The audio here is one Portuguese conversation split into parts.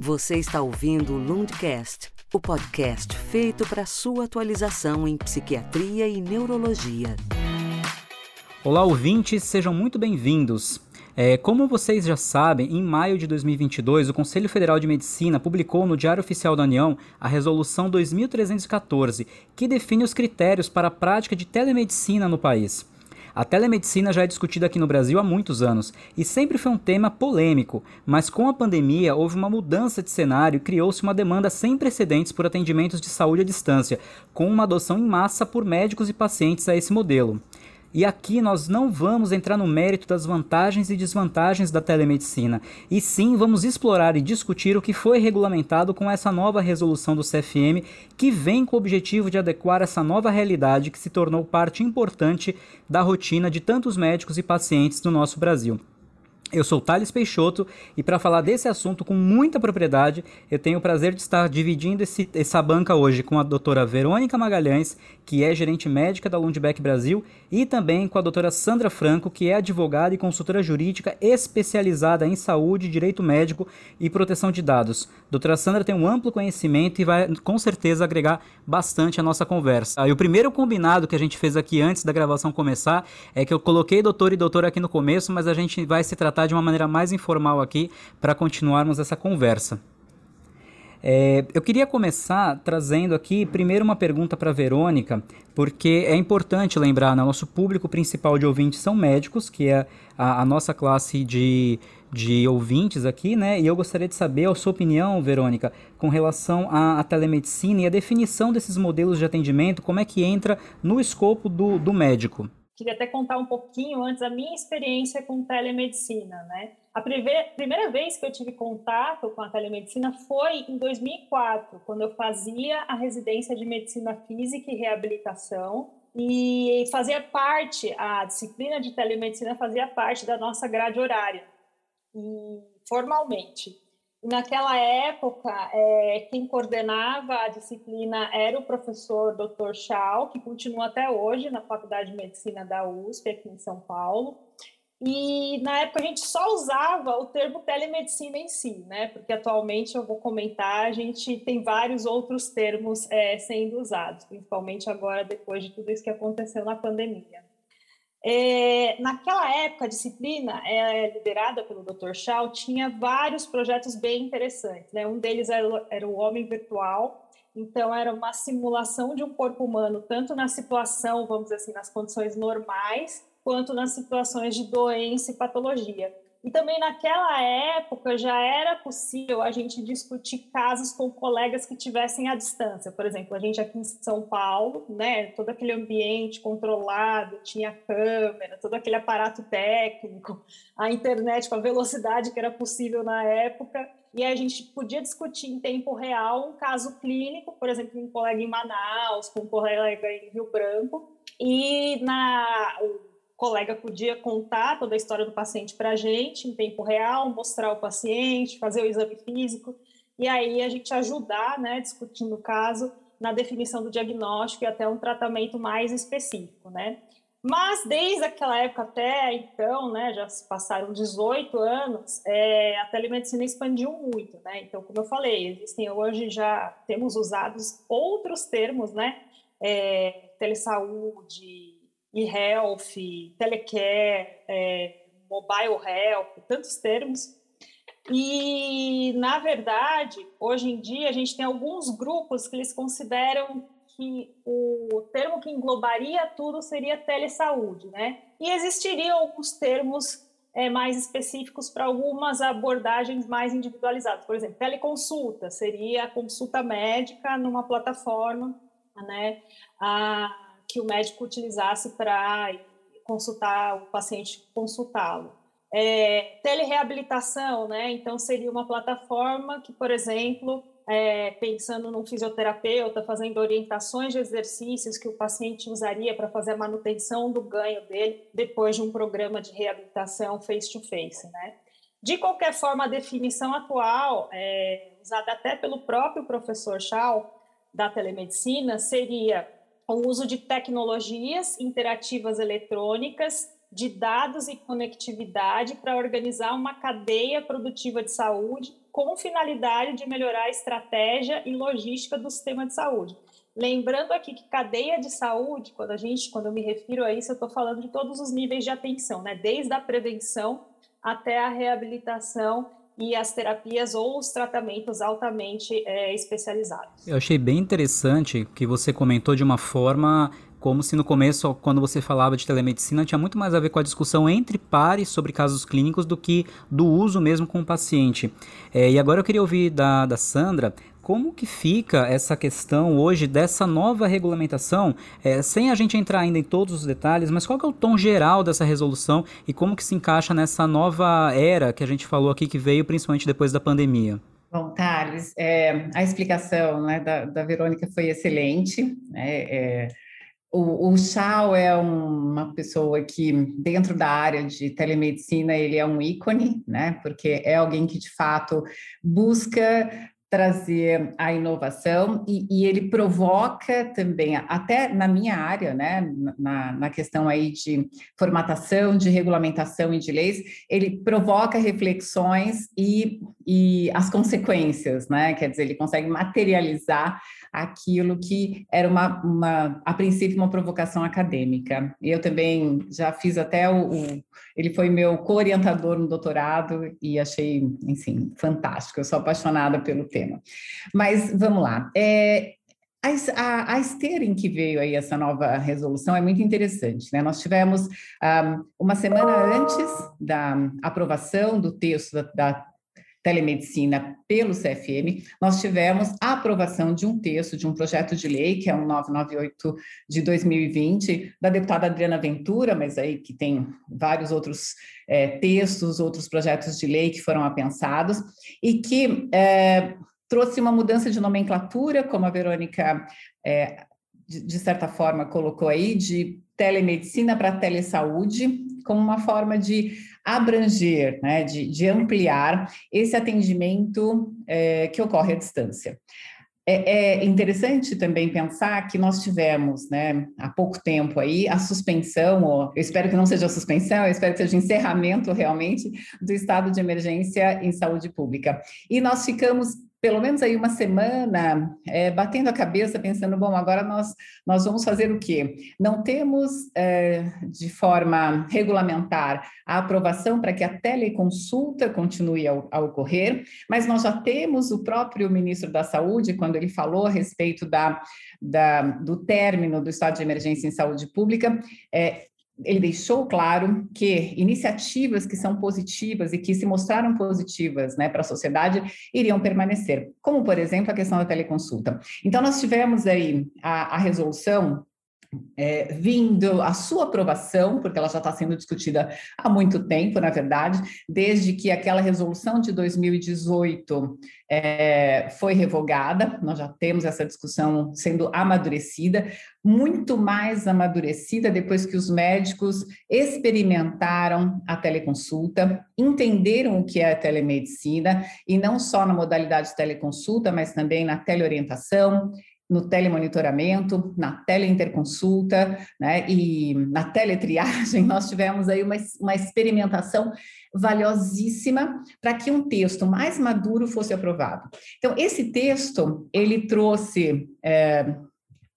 Você está ouvindo o Lundcast, o podcast feito para sua atualização em psiquiatria e neurologia. Olá, ouvintes, sejam muito bem-vindos. É, como vocês já sabem, em maio de 2022, o Conselho Federal de Medicina publicou no Diário Oficial da União a Resolução 2314, que define os critérios para a prática de telemedicina no país. A telemedicina já é discutida aqui no Brasil há muitos anos e sempre foi um tema polêmico, mas com a pandemia houve uma mudança de cenário e criou-se uma demanda sem precedentes por atendimentos de saúde à distância, com uma adoção em massa por médicos e pacientes a esse modelo. E aqui nós não vamos entrar no mérito das vantagens e desvantagens da telemedicina, e sim vamos explorar e discutir o que foi regulamentado com essa nova resolução do CFM, que vem com o objetivo de adequar essa nova realidade que se tornou parte importante da rotina de tantos médicos e pacientes do nosso Brasil. Eu sou Thales Peixoto e para falar desse assunto com muita propriedade, eu tenho o prazer de estar dividindo esse, essa banca hoje com a doutora Verônica Magalhães, que é gerente médica da Lundbeck Brasil, e também com a doutora Sandra Franco, que é advogada e consultora jurídica especializada em saúde, direito médico e proteção de dados. Doutora Sandra tem um amplo conhecimento e vai com certeza agregar bastante a nossa conversa. E o primeiro combinado que a gente fez aqui antes da gravação começar é que eu coloquei doutor e doutora aqui no começo, mas a gente vai se tratar de uma maneira mais informal aqui para continuarmos essa conversa. É, eu queria começar trazendo aqui primeiro uma pergunta para Verônica, porque é importante lembrar, né, nosso público principal de ouvintes são médicos, que é a, a, nossa classe de, de ouvintes aqui, né? E eu gostaria de saber a sua opinião, Verônica, com relação à, à telemedicina e a definição desses modelos de atendimento, como é que entra no escopo do, do médico queria até contar um pouquinho antes a minha experiência com telemedicina, né? A primeira, vez que eu tive contato com a telemedicina foi em 2004, quando eu fazia a residência de medicina física e reabilitação e fazia parte, a disciplina de telemedicina fazia parte da nossa grade horária, formalmente. Naquela época, é, quem coordenava a disciplina era o professor Dr. Chau, que continua até hoje na Faculdade de Medicina da USP, aqui em São Paulo. E na época a gente só usava o termo telemedicina em si, né? Porque atualmente eu vou comentar, a gente tem vários outros termos é, sendo usados, principalmente agora depois de tudo isso que aconteceu na pandemia. É, naquela época, a disciplina é, liderada pelo Dr. Shaw tinha vários projetos bem interessantes. Né? Um deles era, era o Homem Virtual, então era uma simulação de um corpo humano, tanto na situação, vamos dizer assim, nas condições normais, quanto nas situações de doença e patologia. E também naquela época já era possível a gente discutir casos com colegas que tivessem à distância. Por exemplo, a gente aqui em São Paulo, né, todo aquele ambiente controlado, tinha câmera, todo aquele aparato técnico, a internet com a velocidade que era possível na época, e a gente podia discutir em tempo real um caso clínico, por exemplo, um colega em Manaus, com um colega em Rio Branco, e na colega podia contar toda a história do paciente para a gente em tempo real, mostrar o paciente, fazer o exame físico, e aí a gente ajudar, né, discutindo o caso, na definição do diagnóstico e até um tratamento mais específico, né? Mas desde aquela época até então, né, já se passaram 18 anos, é, a telemedicina expandiu muito, né? Então, como eu falei, existem hoje já temos usados outros termos, né? É, telesaúde, e-health, telecare, é, mobile health, tantos termos. E, na verdade, hoje em dia, a gente tem alguns grupos que eles consideram que o termo que englobaria tudo seria telesaúde, né? E existiriam alguns termos é, mais específicos para algumas abordagens mais individualizadas. Por exemplo, teleconsulta seria a consulta médica numa plataforma, né? A que o médico utilizasse para consultar o paciente, consultá-lo. É, telereabilitação, né? Então, seria uma plataforma que, por exemplo, é, pensando num fisioterapeuta, fazendo orientações de exercícios que o paciente usaria para fazer a manutenção do ganho dele depois de um programa de reabilitação face-to-face, -face, né? De qualquer forma, a definição atual, é, usada até pelo próprio professor Shaw, da telemedicina, seria o uso de tecnologias interativas eletrônicas de dados e conectividade para organizar uma cadeia produtiva de saúde com finalidade de melhorar a estratégia e logística do sistema de saúde. Lembrando aqui que cadeia de saúde, quando a gente, quando eu me refiro a isso, eu estou falando de todos os níveis de atenção, né? Desde a prevenção até a reabilitação e as terapias ou os tratamentos altamente é, especializados. Eu achei bem interessante que você comentou de uma forma como se no começo, quando você falava de telemedicina, tinha muito mais a ver com a discussão entre pares sobre casos clínicos do que do uso mesmo com o paciente. É, e agora eu queria ouvir da, da Sandra como que fica essa questão hoje dessa nova regulamentação, é, sem a gente entrar ainda em todos os detalhes, mas qual é o tom geral dessa resolução e como que se encaixa nessa nova era que a gente falou aqui que veio principalmente depois da pandemia? Bom, Thales, é, a explicação né, da, da, Verônica foi excelente. Né, é, o, o é uma pessoa que, dentro da área de telemedicina, ele é um ícone, né? Porque é alguém que, de fato, busca trazer a inovação e, e, ele provoca também, até na minha área, né, na, na questão aí de formatação, de regulamentação e de leis, ele provoca reflexões e, e as consequências, né, quer dizer, ele consegue materializar aquilo que era uma, uma a princípio, uma provocação acadêmica. Eu também já fiz até o, o ele foi meu co-orientador no doutorado e achei, enfim, fantástico. Eu sou apaixonada pelo tema. Mas vamos lá. É, a, a, esteira em que veio aí essa nova resolução é muito interessante, né? Nós tivemos um, uma semana antes da aprovação do texto da, da telemedicina pelo CFM, nós tivemos a aprovação de um texto, de um projeto de lei, que é o 998 de 2020, da deputada Adriana Ventura, mas aí que tem vários outros é, textos, outros projetos de lei que foram apensados, e que é, trouxe uma mudança de nomenclatura, como a Verônica, é, de, de certa forma, colocou aí, de telemedicina para telesaúde, como uma forma de abranger, né, de, de ampliar esse atendimento é, que ocorre à distância. É, é, interessante também pensar que nós tivemos, né, há pouco tempo aí, a suspensão, ou eu espero que não seja suspensão, eu espero que seja encerramento realmente do estado de emergência em saúde pública. E nós ficamos pelo menos aí uma semana é, batendo a cabeça, pensando, bom, agora nós, nós vamos fazer o quê? Não temos é, de forma regulamentar a aprovação para que a teleconsulta continue a, a, ocorrer, mas nós já temos o próprio ministro da Saúde, quando ele falou a respeito da, da do término do estado de emergência em saúde pública, é, ele deixou claro que iniciativas que são positivas e que se mostraram positivas né, para a sociedade iriam permanecer, como, por exemplo, a questão da teleconsulta. Então, nós tivemos aí a, a resolução é, vindo a sua aprovação, porque ela já está sendo discutida há muito tempo, na verdade, desde que aquela resolução de 2018 é, foi revogada, nós já temos essa discussão sendo amadurecida, muito mais amadurecida depois que os médicos experimentaram a teleconsulta, entenderam o que é a telemedicina, e não só na modalidade de teleconsulta, mas também na teleorientação, no telemonitoramento, na teleinterconsulta, né, e na teletriagem, nós tivemos aí uma, uma experimentação valiosíssima para que um texto mais maduro fosse aprovado. Então, esse texto, ele trouxe é,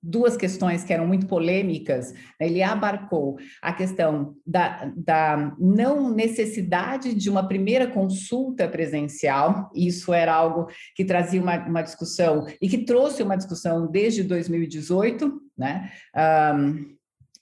duas questões que eram muito polêmicas, né? ele abarcou a questão da, da não necessidade de uma primeira consulta presencial, isso era algo que trazia uma, uma discussão e que trouxe uma discussão desde 2018, né? Um,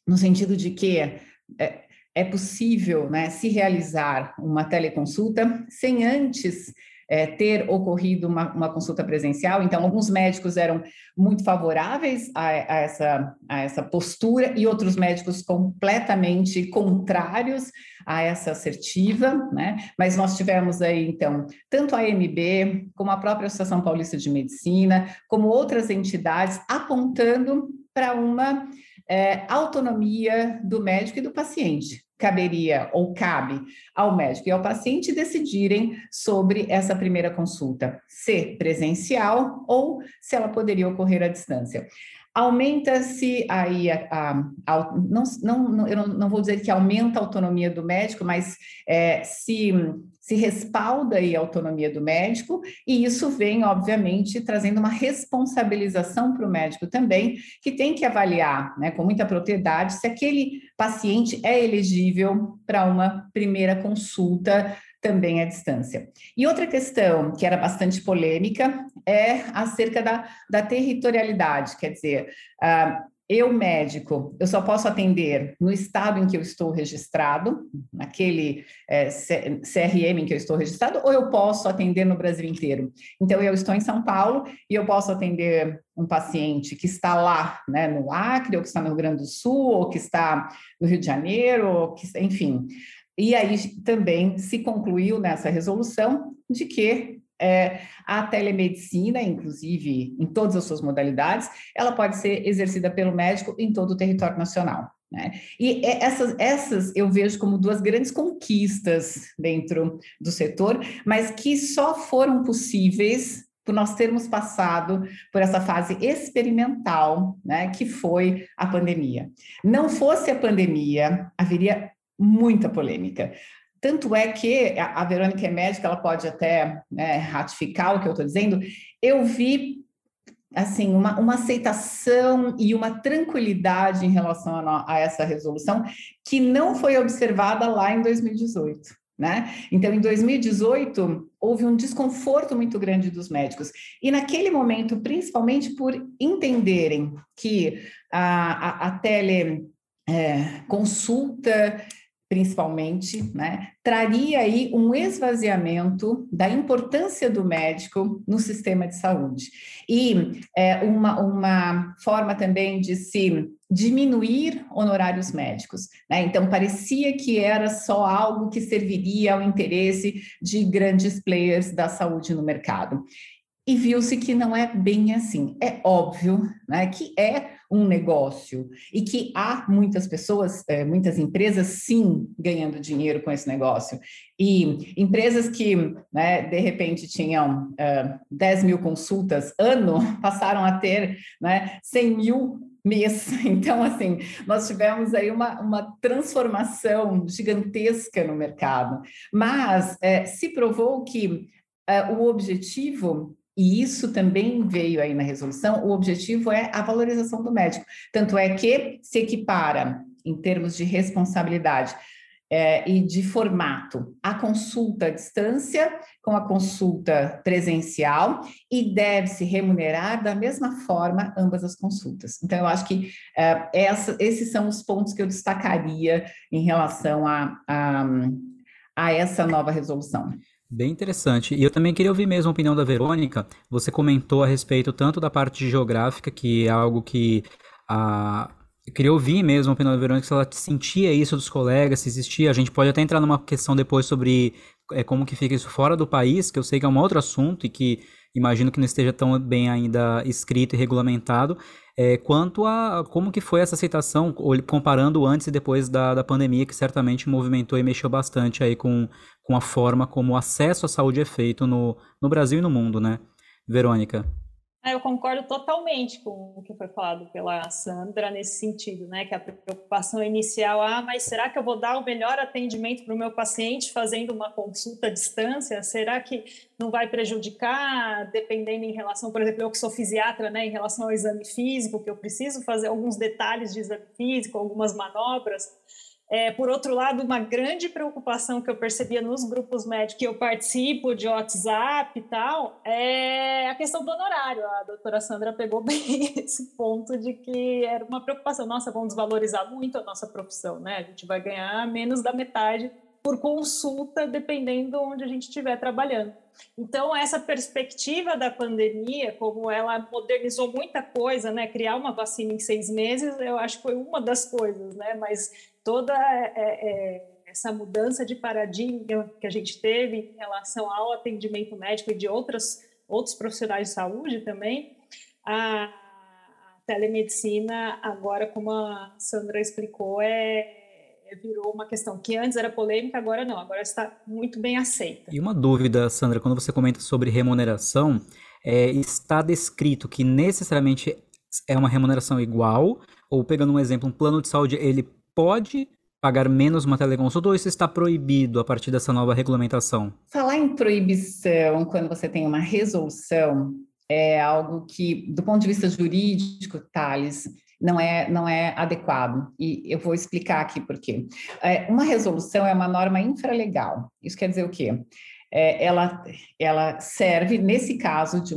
no sentido de que é, é possível né, se realizar uma teleconsulta sem antes é, ter ocorrido uma, uma, consulta presencial. Então, alguns médicos eram muito favoráveis a, a, essa, a essa postura e outros médicos completamente contrários a essa assertiva, né? Mas nós tivemos aí, então, tanto a AMB, como a própria Associação Paulista de Medicina, como outras entidades apontando para uma é, autonomia do médico e do paciente caberia ou cabe ao médico e ao paciente decidirem sobre essa primeira consulta, se presencial ou se ela poderia ocorrer à distância. Aumenta-se aí a, a, a, não, não, eu não, vou dizer que aumenta a autonomia do médico, mas é, se, se respalda aí a autonomia do médico, e isso vem, obviamente, trazendo uma responsabilização para o médico também, que tem que avaliar né, com muita propriedade se aquele paciente é elegível para uma primeira consulta também à distância. E outra questão que era bastante polêmica é acerca da, da territorialidade, quer dizer, uh, eu, médico, eu só posso atender no estado em que eu estou registrado, naquele é, CRM em que eu estou registrado, ou eu posso atender no Brasil inteiro. Então, eu estou em São Paulo e eu posso atender um paciente que está lá, né, no Acre, ou que está no Rio Grande do Sul, ou que está no Rio de Janeiro, ou que, enfim. E aí também se concluiu nessa resolução de que é, a telemedicina, inclusive em todas as suas modalidades, ela pode ser exercida pelo médico em todo o território nacional. Né? E essas, essas eu vejo como duas grandes conquistas dentro do setor, mas que só foram possíveis por nós termos passado por essa fase experimental, né, que foi a pandemia. Não fosse a pandemia, haveria muita polêmica. Tanto é que a Verônica é médica, ela pode até né, ratificar o que eu estou dizendo. Eu vi assim uma, uma aceitação e uma tranquilidade em relação a, a essa resolução que não foi observada lá em 2018. Né? Então, em 2018, houve um desconforto muito grande dos médicos. E naquele momento, principalmente por entenderem que a, a, a teleconsulta é, principalmente, né, traria aí um esvaziamento da importância do médico no sistema de saúde. E é, uma, uma forma também de se diminuir honorários médicos. Né? Então, parecia que era só algo que serviria ao interesse de grandes players da saúde no mercado e viu-se que não é bem assim. É óbvio né, que é um negócio e que há muitas pessoas, é, muitas empresas, sim, ganhando dinheiro com esse negócio. E empresas que, né, de repente, tinham é, 10 mil consultas ano, passaram a ter né, 100 mil mês. Então, assim, nós tivemos aí uma, uma transformação gigantesca no mercado. Mas é, se provou que é, o objetivo e isso também veio aí na resolução. O objetivo é a valorização do médico. Tanto é que se equipara, em termos de responsabilidade é, e de formato, a consulta à distância com a consulta presencial e deve-se remunerar da mesma forma ambas as consultas. Então, eu acho que é, essa, esses são os pontos que eu destacaria em relação a, a, a essa nova resolução. Bem interessante. E eu também queria ouvir mesmo a opinião da Verônica. Você comentou a respeito tanto da parte geográfica, que é algo que a. Eu queria ouvir mesmo a opinião da Verônica, se ela sentia isso dos colegas, se existia. A gente pode até entrar numa questão depois sobre é, como que fica isso fora do país, que eu sei que é um outro assunto e que imagino que não esteja tão bem ainda escrito e regulamentado, é, quanto a como que foi essa aceitação, comparando antes e depois da, da pandemia, que certamente movimentou e mexeu bastante aí com, com a forma como o acesso à saúde é feito no, no Brasil e no mundo, né? Verônica. É, eu concordo totalmente com o que foi falado pela Sandra nesse sentido, né? Que a preocupação inicial, ah, mas será que eu vou dar o melhor atendimento para o meu paciente fazendo uma consulta à distância? Será que não vai prejudicar, dependendo em relação, por exemplo, eu que sou fisiatra, né? Em relação ao exame físico, que eu preciso fazer alguns detalhes de exame físico, algumas manobras. É, por outro lado, uma grande preocupação que eu percebia nos grupos médicos que eu participo de WhatsApp e tal, é a questão do honorário. A doutora Sandra pegou bem esse ponto de que era uma preocupação. Nossa, vão desvalorizar muito a nossa profissão, né? A gente vai ganhar menos da metade por consulta, dependendo onde a gente estiver trabalhando. Então, essa perspectiva da pandemia, como ela modernizou muita coisa, né? Criar uma vacina em seis meses, eu acho que foi uma das coisas, né? Mas toda é, é, essa mudança de paradigma que a gente teve em relação ao atendimento médico e de outras, outros profissionais de saúde também, a, telemedicina, agora, como a Sandra explicou, é, é, virou uma questão que antes era polêmica, agora não, agora está muito bem aceita. E uma dúvida, Sandra, quando você comenta sobre remuneração, é, está descrito que necessariamente é uma remuneração igual? Ou pegando um exemplo, um plano de saúde, ele pode pagar menos uma teleconsulta ou isso está proibido a partir dessa nova regulamentação? Falar em proibição quando você tem uma resolução é algo que, do ponto de vista jurídico, Thales, não é, não é adequado. E eu vou explicar aqui por quê. É, uma resolução é uma norma infralegal. Isso quer dizer o quê? É, ela, ela serve, nesse caso, de,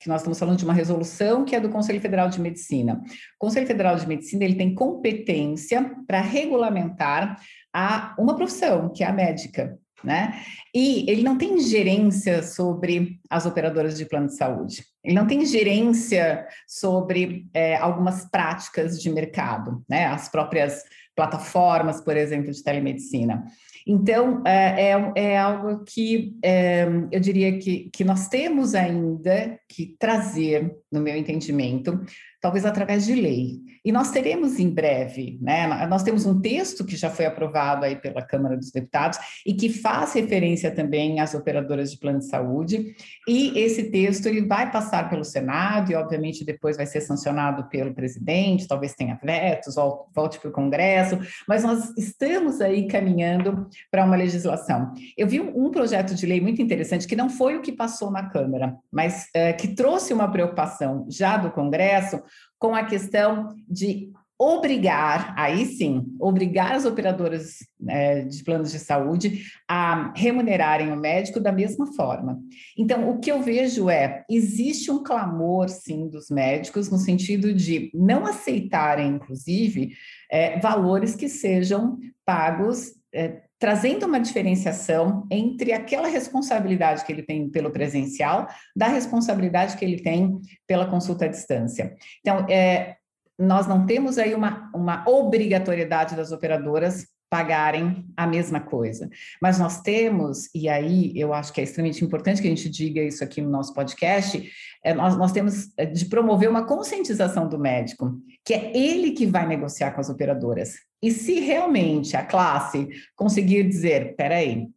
que nós estamos falando de uma resolução que é do Conselho Federal de Medicina. O Conselho Federal de Medicina ele tem competência para regulamentar a, uma profissão, que é a médica. Né? E ele não tem gerência sobre as operadoras de plano de saúde, ele não tem gerência sobre é, algumas práticas de mercado, né? As próprias plataformas, por exemplo, de telemedicina. Então, é, é, é algo que é, eu diria que, que nós temos ainda que trazer, no meu entendimento, talvez através de lei. E nós teremos em breve, né? Nós temos um texto que já foi aprovado aí pela Câmara dos Deputados e que faz referência também às operadoras de plano de saúde. E esse texto ele vai passar pelo Senado e, obviamente, depois vai ser sancionado pelo presidente. Talvez tenha vetos, volte para o Congresso, mas nós estamos aí caminhando para uma legislação. Eu vi um projeto de lei muito interessante que não foi o que passou na Câmara, mas é, que trouxe uma preocupação já do Congresso com a questão de obrigar, aí sim, obrigar as operadoras é, de planos de saúde a remunerarem o médico da mesma forma. Então, o que eu vejo é, existe um clamor, sim, dos médicos, no sentido de não aceitarem, inclusive, é, valores que sejam pagos é, trazendo uma diferenciação entre aquela responsabilidade que ele tem pelo presencial, da responsabilidade que ele tem pela consulta à distância. Então, é, nós não temos aí uma, uma obrigatoriedade das operadoras pagarem a mesma coisa. Mas nós temos, e aí eu acho que é extremamente importante que a gente diga isso aqui no nosso podcast, é, nós, nós temos é, de promover uma conscientização do médico, que é ele que vai negociar com as operadoras. E se realmente a classe conseguir dizer, peraí,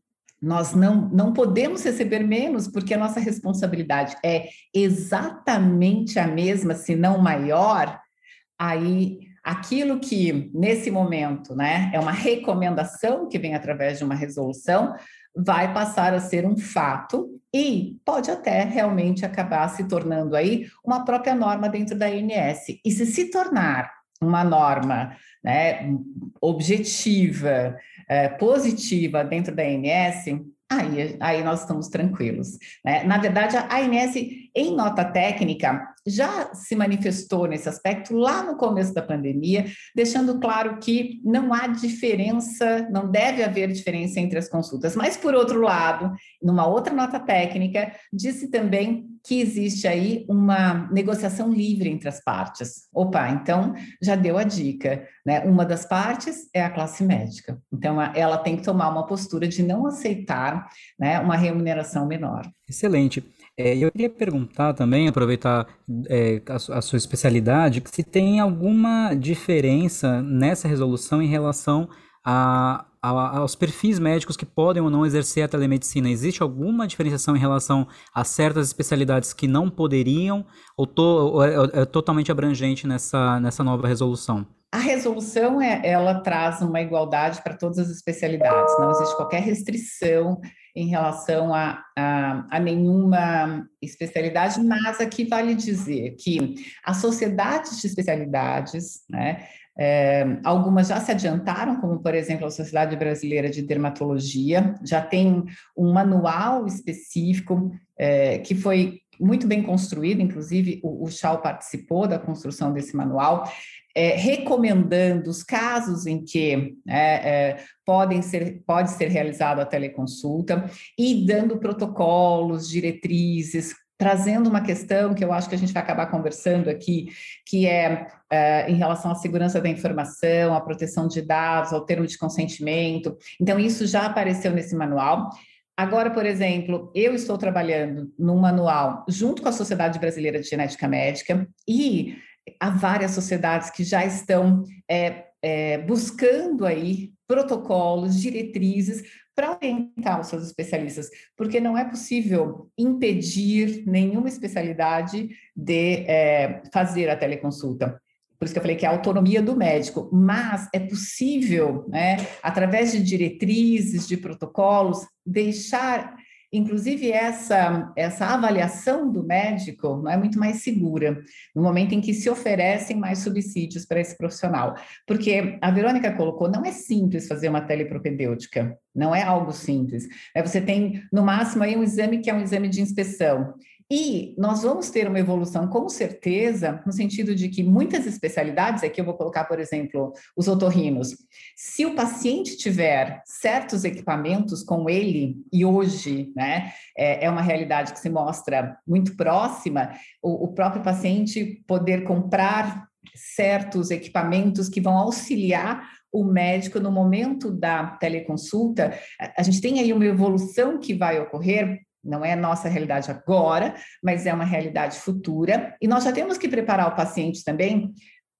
nós não, não podemos receber menos, porque a nossa responsabilidade é exatamente a mesma, se não maior, aí aquilo que nesse momento, né, é uma recomendação que vem através de uma resolução, vai passar a ser um fato e pode até realmente acabar se tornando aí uma própria norma dentro da INS. E se se tornar uma norma né, objetiva, é, positiva dentro da ANS, aí, aí nós estamos tranquilos. Né? Na verdade, a ANS, em nota técnica, já se manifestou nesse aspecto lá no começo da pandemia, deixando claro que não há diferença, não deve haver diferença entre as consultas. Mas, por outro lado, numa outra nota técnica, disse também que existe aí uma negociação livre entre as partes. Opa, então já deu a dica, né? Uma das partes é a classe médica. Então, ela tem que tomar uma postura de não aceitar né, uma remuneração menor. Excelente. É, eu queria perguntar também, aproveitar é, a, a, sua especialidade, se tem alguma diferença nessa resolução em relação a, aos perfis médicos que podem ou não exercer a telemedicina. Existe alguma diferenciação em relação a certas especialidades que não poderiam ou, to, ou é, é totalmente abrangente nessa, nessa nova resolução? A resolução é, ela traz uma igualdade para todas as especialidades, não existe qualquer restrição em relação a, a, a, nenhuma especialidade, mas aqui vale dizer que as sociedades de especialidades, né, é, algumas já se adiantaram, como por exemplo a Sociedade Brasileira de Dermatologia, já tem um manual específico é, que foi muito bem construído, inclusive o, o Chau participou da construção desse manual, é, recomendando os casos em que é, podem ser, pode ser realizada a teleconsulta e dando protocolos, diretrizes, trazendo uma questão que eu acho que a gente vai acabar conversando aqui, que é, é em relação à segurança da informação, à proteção de dados, ao termo de consentimento. Então, isso já apareceu nesse manual. Agora, por exemplo, eu estou trabalhando num manual junto com a Sociedade Brasileira de Genética Médica e há várias sociedades que já estão é, é, buscando aí protocolos, diretrizes para orientar os seus especialistas, porque não é possível impedir nenhuma especialidade de é, fazer a teleconsulta. Por isso que eu falei que é a autonomia do médico, mas é possível, né, através de diretrizes, de protocolos, deixar Inclusive, essa, essa avaliação do médico não é muito mais segura no momento em que se oferecem mais subsídios para esse profissional. Porque a Verônica colocou, não é simples fazer uma telepropedêutica, não é algo simples. É, você tem, no máximo, aí um exame que é um exame de inspeção. E nós vamos ter uma evolução com certeza, no sentido de que muitas especialidades, aqui eu vou colocar, por exemplo, os otorrinos, se o paciente tiver certos equipamentos com ele, e hoje né, é, é uma realidade que se mostra muito próxima, o, o próprio paciente poder comprar certos equipamentos que vão auxiliar o médico no momento da teleconsulta, a gente tem aí uma evolução que vai ocorrer não é nossa realidade agora, mas é uma realidade futura. E nós já temos que preparar o paciente também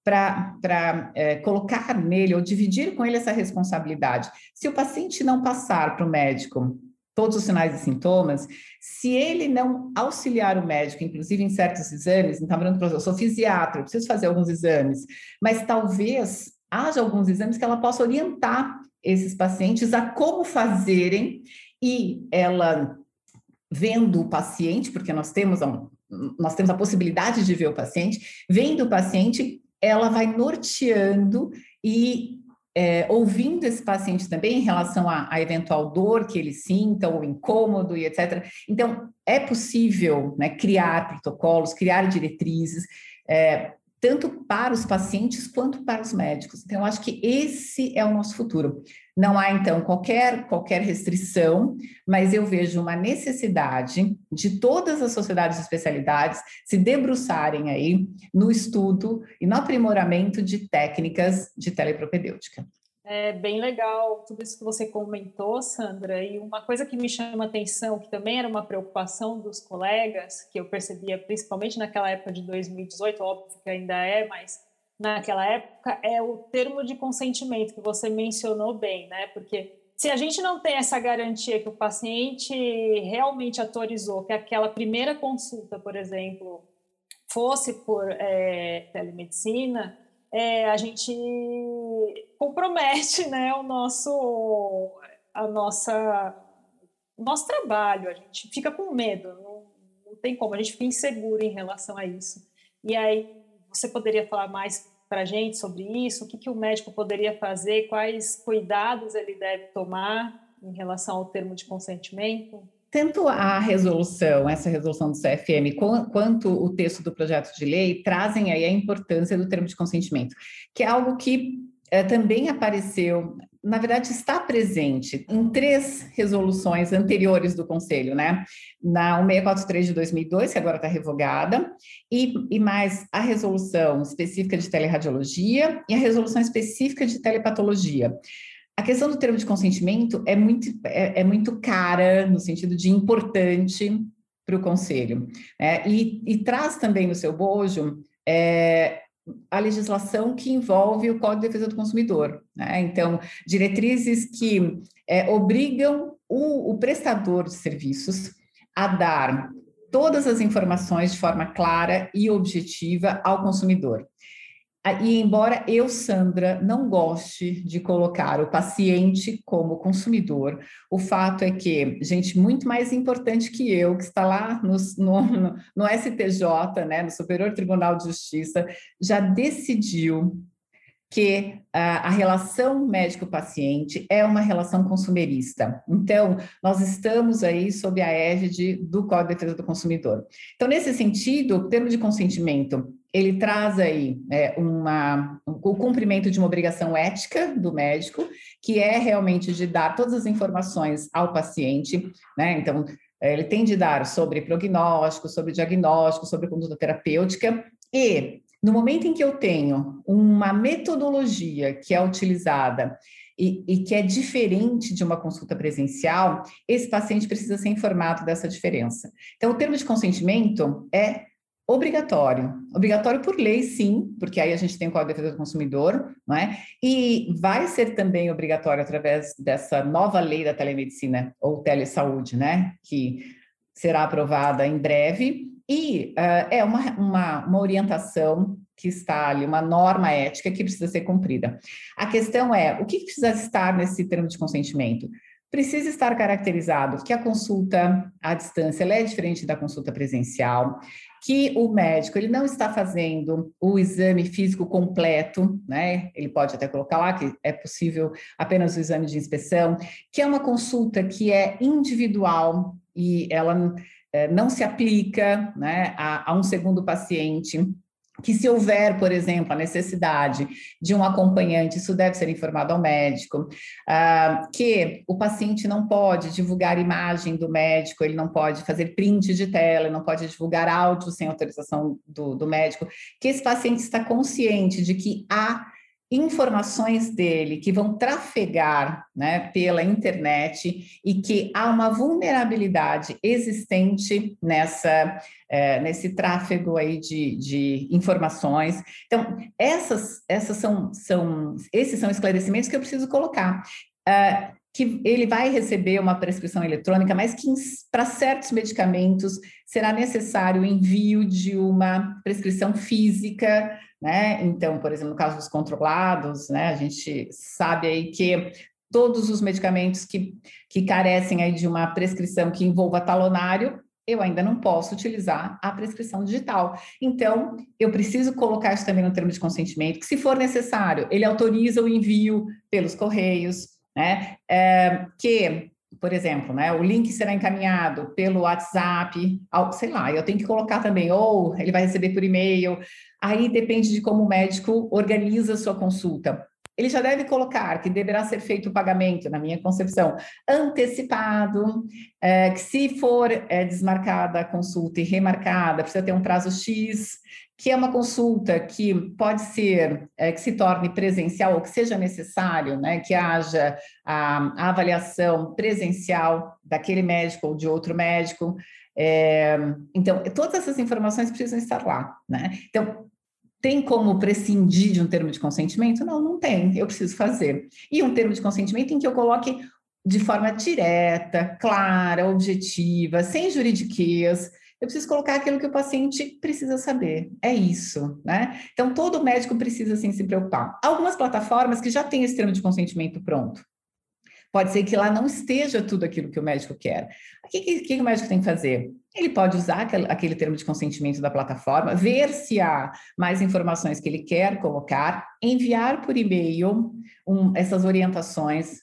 para é, colocar nele ou dividir com ele essa responsabilidade. Se o paciente não passar para o médico todos os sinais e sintomas, se ele não auxiliar o médico, inclusive em certos exames, então, eu sou fisiatra, eu preciso fazer alguns exames, mas talvez haja alguns exames que ela possa orientar esses pacientes a como fazerem e ela vendo o paciente, porque nós temos a, nós temos a possibilidade de ver o paciente, vendo o paciente, ela vai norteando e é, ouvindo esse paciente também em relação à, eventual dor que ele sinta, ou incômodo e etc. Então, é possível né, criar protocolos, criar diretrizes, é, tanto para os pacientes quanto para os médicos. Então, eu acho que esse é o nosso futuro. Não há, então, qualquer, qualquer restrição, mas eu vejo uma necessidade de todas as sociedades de especialidades se debruçarem aí no estudo e no aprimoramento de técnicas de telepropedêutica. É bem legal tudo isso que você comentou, Sandra. E uma coisa que me chama atenção, que também era uma preocupação dos colegas, que eu percebia principalmente naquela época de 2018, óbvio que ainda é, mas naquela época, é o termo de consentimento que você mencionou bem, né? Porque se a gente não tem essa garantia que o paciente realmente autorizou que aquela primeira consulta, por exemplo, fosse por é, telemedicina, é, a gente compromete né, o nosso, a nossa, nosso trabalho, a gente fica com medo, não, não tem como, a gente fica inseguro em relação a isso. E aí, você poderia falar mais para a gente sobre isso? O que, que o médico poderia fazer? Quais cuidados ele deve tomar em relação ao termo de consentimento? tanto a resolução, essa resolução do CFM, quanto o texto do projeto de lei trazem aí a importância do termo de consentimento, que é algo que é, também apareceu, na verdade está presente em três resoluções anteriores do Conselho, né? Na 1643 de 2002, que agora está revogada, e, e mais a resolução específica de teleradiologia e a resolução específica de telepatologia. A questão do termo de consentimento é muito, é, é muito cara, no sentido de importante para o conselho, né? e, e, traz também no seu bojo é, a legislação que envolve o Código de Defesa do Consumidor. Né? Então, diretrizes que é, obrigam o, o prestador de serviços a dar todas as informações de forma clara e objetiva ao consumidor. Ah, e embora eu, Sandra, não goste de colocar o paciente como consumidor, o fato é que gente muito mais importante que eu, que está lá no, no, no STJ, né, no Superior Tribunal de Justiça, já decidiu que a, a relação médico-paciente é uma relação consumerista. Então, nós estamos aí sob a égide do Código de Defesa do Consumidor. Então, nesse sentido, o termo de consentimento ele traz aí é, uma, o cumprimento de uma obrigação ética do médico, que é realmente de dar todas as informações ao paciente, né? Então, é, ele tem de dar sobre prognóstico, sobre diagnóstico, sobre conduta terapêutica, e no momento em que eu tenho uma metodologia que é utilizada e, e, que é diferente de uma consulta presencial, esse paciente precisa ser informado dessa diferença. Então, o termo de consentimento é Obrigatório. Obrigatório por lei, sim, porque aí a gente tem o Código de Defesa do Consumidor, não é? E vai ser também obrigatório através dessa nova lei da telemedicina ou telesaúde, né? Que será aprovada em breve. E uh, é uma, uma, uma orientação que está ali, uma norma ética que precisa ser cumprida. A questão é, o que precisa estar nesse termo de consentimento? Precisa estar caracterizado que a consulta à distância é diferente da consulta presencial, que o médico ele não está fazendo o exame físico completo, né? Ele pode até colocar lá que é possível apenas o exame de inspeção, que é uma consulta que é individual e ela é, não se aplica né, a, a um segundo paciente que se houver, por exemplo, a necessidade de um acompanhante, isso deve ser informado ao médico, uh, que o paciente não pode divulgar imagem do médico, ele não pode fazer print de tela, não pode divulgar áudio sem autorização do, do médico, que esse paciente está consciente de que há informações dele que vão trafegar né, pela internet e que há uma vulnerabilidade existente nessa, é, nesse tráfego aí de, de informações. Então, essas, essas são, são, esses são esclarecimentos que eu preciso colocar. Uh, que ele vai receber uma prescrição eletrônica, mas que para certos medicamentos será necessário o envio de uma prescrição física, né? Então, por exemplo, no caso dos controlados, né, a gente sabe aí que todos os medicamentos que, que carecem aí de uma prescrição que envolva talonário, eu ainda não posso utilizar a prescrição digital. Então, eu preciso colocar isso também no termo de consentimento, que se for necessário, ele autoriza o envio pelos correios, né? É, que, por exemplo, né, o link será encaminhado pelo WhatsApp, sei lá, eu tenho que colocar também, ou ele vai receber por e-mail, aí depende de como o médico organiza a sua consulta. Ele já deve colocar que deverá ser feito o pagamento, na minha concepção, antecipado, é, que se for é, desmarcada a consulta e remarcada, precisa ter um prazo X, que é uma consulta que pode ser, é, que se torne presencial ou que seja necessário, né, que haja a, a avaliação presencial daquele médico ou de outro médico. É, então, todas essas informações precisam estar lá, né? Então, tem como prescindir de um termo de consentimento? Não, não tem, eu preciso fazer. E um termo de consentimento em que eu coloque de forma direta, clara, objetiva, sem juridiquês, eu preciso colocar aquilo que o paciente precisa saber. É isso, né? Então, todo médico precisa, sim, se preocupar. Algumas plataformas que já têm esse termo de consentimento pronto. Pode ser que lá não esteja tudo aquilo que o médico quer. O que, que, que o médico tem que fazer? Ele pode usar aquele, aquele, termo de consentimento da plataforma, ver se há mais informações que ele quer colocar, enviar por e-mail um, essas orientações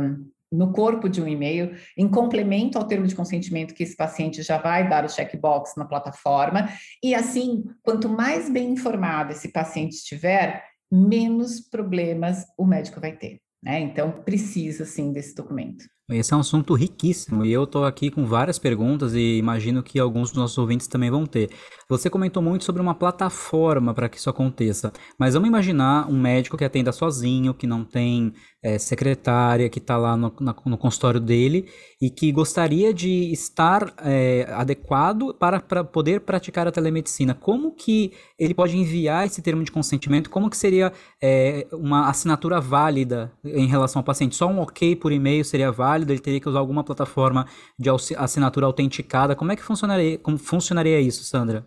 um, no corpo de um e-mail, em complemento ao termo de consentimento que esse paciente já vai dar o checkbox na plataforma, e assim, quanto mais bem informado esse paciente estiver, menos problemas o médico vai ter. Né? Então, precisa sim desse documento. Esse é um assunto riquíssimo e eu estou aqui com várias perguntas e imagino que alguns dos nossos ouvintes também vão ter. Você comentou muito sobre uma plataforma para que isso aconteça, mas vamos imaginar um médico que atenda sozinho, que não tem é, secretária, que está lá no, na, no, consultório dele e que gostaria de estar é, adequado para, poder praticar a telemedicina. Como que ele pode enviar esse termo de consentimento? Como que seria é, uma assinatura válida em relação ao paciente? Só um ok por e-mail seria válido? Ele teria que usar alguma plataforma de assinatura autenticada? Como é que funcionaria, como funcionaria isso, Sandra?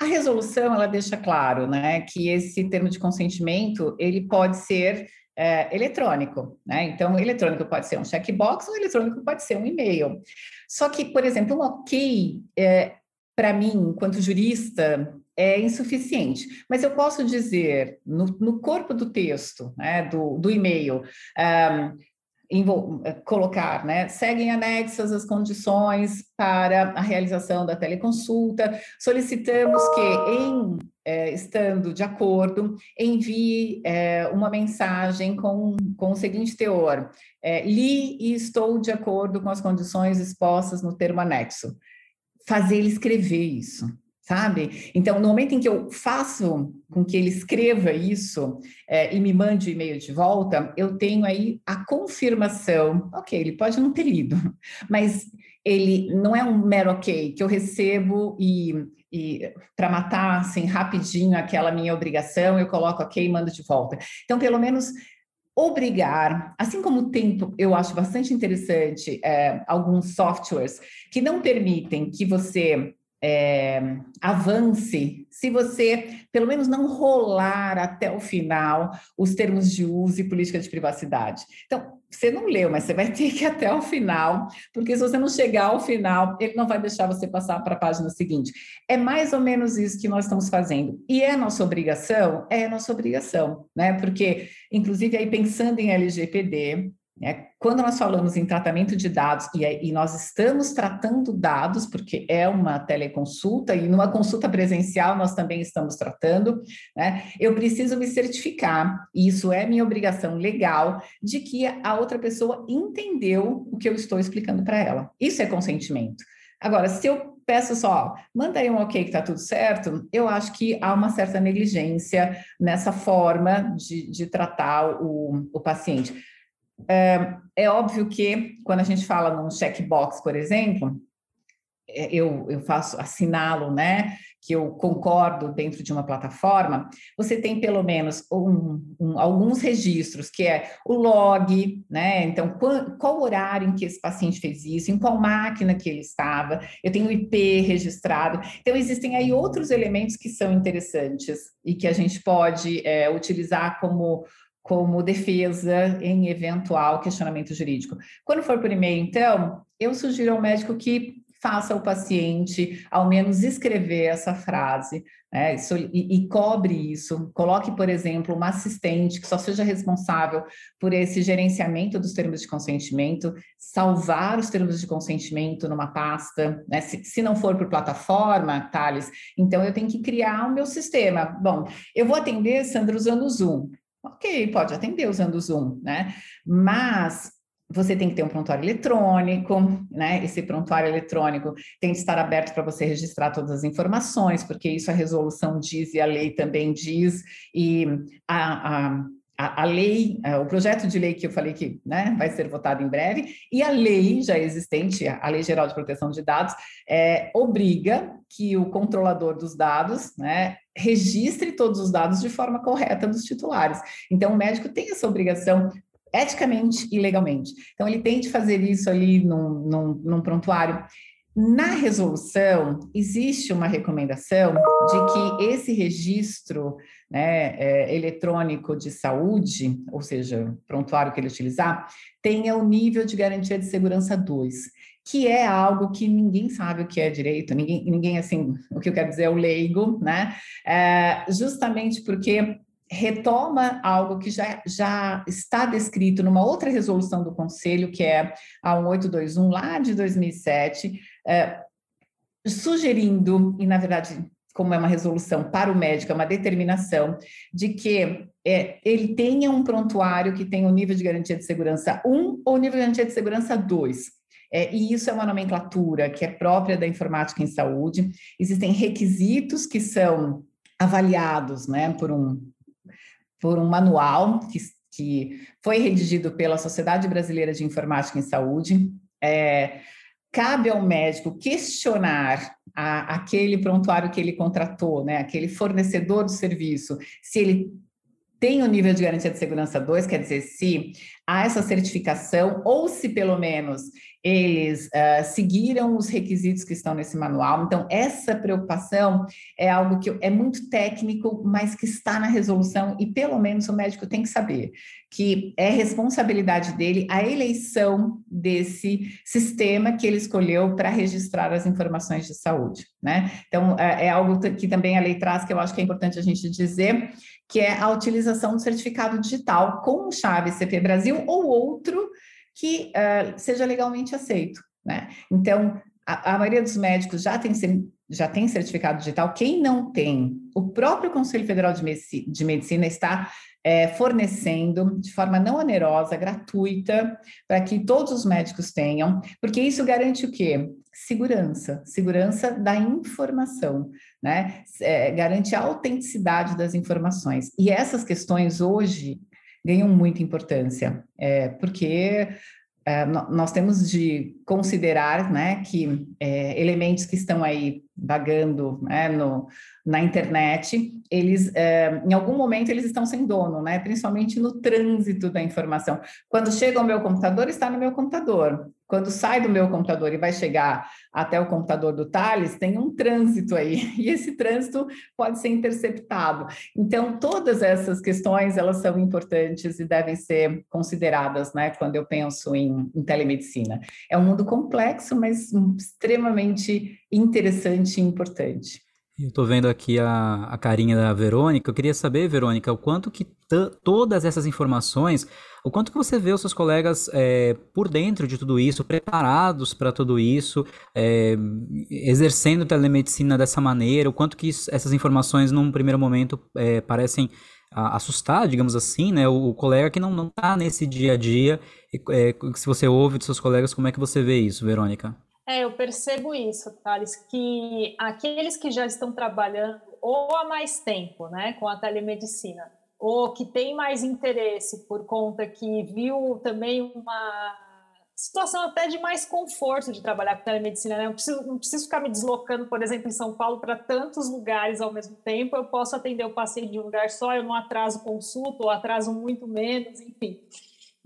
A resolução ela deixa claro, né, que esse termo de consentimento ele pode ser é, eletrônico, né? Então, eletrônico pode ser um checkbox ou eletrônico pode ser um e-mail. Só que, por exemplo, um ok, é, para mim, enquanto jurista, é insuficiente. Mas eu posso dizer, no, no corpo do texto, né, do, do e-mail, um, eh, colocar, né? Seguem anexas as condições para a realização da teleconsulta. Solicitamos que, em é, estando de acordo, envie é, uma mensagem com, com o seguinte teor: li e estou de acordo com as condições expostas no termo anexo. Fazer ele escrever isso sabe? Então, no momento em que eu faço com que ele escreva isso é, e me mande o e-mail de volta, eu tenho aí a confirmação. Ok, ele pode não ter lido, mas ele não é um mero ok que eu recebo e e para matar assim rapidinho aquela minha obrigação, eu coloco ok e mando de volta. Então, pelo menos obrigar, assim como tem, eu acho bastante interessante, é, alguns softwares que não permitem que você é, avance se você, pelo menos, não rolar até o final os termos de uso e política de privacidade. Então, você não leu, mas você vai ter que ir até o final, porque se você não chegar ao final, ele não vai deixar você passar para a página seguinte. É mais ou menos isso que nós estamos fazendo. E é nossa obrigação? É nossa obrigação, né? Porque, inclusive, aí pensando em LGPD? Quando nós falamos em tratamento de dados, e, e, nós estamos tratando dados, porque é uma teleconsulta, e numa consulta presencial nós também estamos tratando, né? eu preciso me certificar, e isso é minha obrigação legal, de que a outra pessoa entendeu o que eu estou explicando para ela. Isso é consentimento. Agora, se eu peço só, manda aí um ok que está tudo certo, eu acho que há uma certa negligência nessa forma de, de tratar o, o paciente. É, é óbvio que quando a gente fala num checkbox, por exemplo, é, eu, eu faço assinalo, né, que eu concordo dentro de uma plataforma, você tem pelo menos um, um, alguns registros, que é o log, né, então qual, qual, horário em que esse paciente fez isso, em qual máquina que ele estava, eu tenho o IP registrado, então existem aí outros elementos que são interessantes e que a gente pode é, utilizar como como defesa em eventual questionamento jurídico. Quando for por e-mail, então, eu sugiro ao médico que faça o paciente, ao menos, escrever essa frase, né, e, e, cobre isso. Coloque, por exemplo, uma assistente que só seja responsável por esse gerenciamento dos termos de consentimento, salvar os termos de consentimento numa pasta, né, se, se não for por plataforma, Thales, então eu tenho que criar o meu sistema. Bom, eu vou atender, Sandra, usando o Zoom. Ok, pode atender usando o Zoom, né? Mas você tem que ter um prontuário eletrônico, né? Esse prontuário eletrônico tem que estar aberto para você registrar todas as informações, porque isso a resolução diz e a lei também diz, e a, a a, a, lei, é, o projeto de lei que eu falei que né, vai ser votado em breve, e a lei já existente, a Lei Geral de Proteção de Dados, é, obriga que o controlador dos dados né, registre todos os dados de forma correta dos titulares. Então, o médico tem essa obrigação eticamente e legalmente. Então, ele tem de fazer isso ali num, num, num prontuário. Na resolução, existe uma recomendação de que esse registro né, é, eletrônico de saúde, ou seja, prontuário que ele utilizar, tenha o nível de garantia de segurança 2, que é algo que ninguém sabe o que é direito, ninguém, ninguém assim, o que eu quero dizer é o leigo, né? É, justamente porque retoma algo que já, já está descrito numa outra resolução do Conselho, que é a 1821, lá de 2007, é, sugerindo, e na verdade, como é uma resolução para o médico, é uma determinação de que é, ele tenha um prontuário que tenha o um nível de garantia de segurança 1 ou nível de garantia de segurança 2. É, e isso é uma nomenclatura que é própria da informática em saúde. Existem requisitos que são avaliados né, por, um, por um manual que, que foi redigido pela Sociedade Brasileira de Informática em Saúde. É, cabe ao médico questionar a, aquele prontuário que ele contratou, né, aquele fornecedor do serviço, se ele tem o nível de garantia de segurança 2, quer dizer, se há essa certificação, ou se pelo menos eles uh, seguiram os requisitos que estão nesse manual. Então, essa preocupação é algo que é muito técnico, mas que está na resolução, e pelo menos o médico tem que saber que é responsabilidade dele a eleição desse sistema que ele escolheu para registrar as informações de saúde, né? Então, é, é algo que também a lei traz, que eu acho que é importante a gente dizer, que é a utilização do certificado digital com chave CP Brasil ou outro que uh, seja legalmente aceito, né? Então, a, a, maioria dos médicos já tem, já tem certificado digital. Quem não tem, o próprio Conselho Federal de Medicina, de Medicina está é, fornecendo de forma não onerosa, gratuita, para que todos os médicos tenham, porque isso garante o quê? Segurança, segurança da informação, né? É, garante a autenticidade das informações. E essas questões hoje ganham muita importância, é, porque é, nós temos de considerar né, que é, elementos que estão aí vagando né, no, na internet, eles, é, em algum momento, eles estão sem dono, né, principalmente no trânsito da informação. Quando chega ao meu computador, está no meu computador. Quando sai do meu computador e vai chegar até o computador do Thales, tem um trânsito aí, e esse trânsito pode ser interceptado. Então, todas essas questões, elas são importantes e devem ser consideradas, né, quando eu penso em, em telemedicina. É um mundo complexo, mas extremamente interessante e importante. Eu estou vendo aqui a, a carinha da Verônica. Eu queria saber, Verônica, o quanto que todas essas informações, o quanto que você vê os seus colegas é, por dentro de tudo isso, preparados para tudo isso, é, exercendo telemedicina dessa maneira, o quanto que isso, essas informações, num primeiro momento, é, parecem assustar, digamos assim, né? O, o colega que não está nesse dia a dia, é, se você ouve dos seus colegas, como é que você vê isso, Verônica? É, eu percebo isso, Thales, que aqueles que já estão trabalhando ou há mais tempo né, com a telemedicina, ou que tem mais interesse por conta que viu também uma situação até de mais conforto de trabalhar com telemedicina, né? Eu preciso, não preciso ficar me deslocando, por exemplo, em São Paulo para tantos lugares ao mesmo tempo, eu posso atender o paciente de um lugar só, eu não atraso consulta ou atraso muito menos, enfim.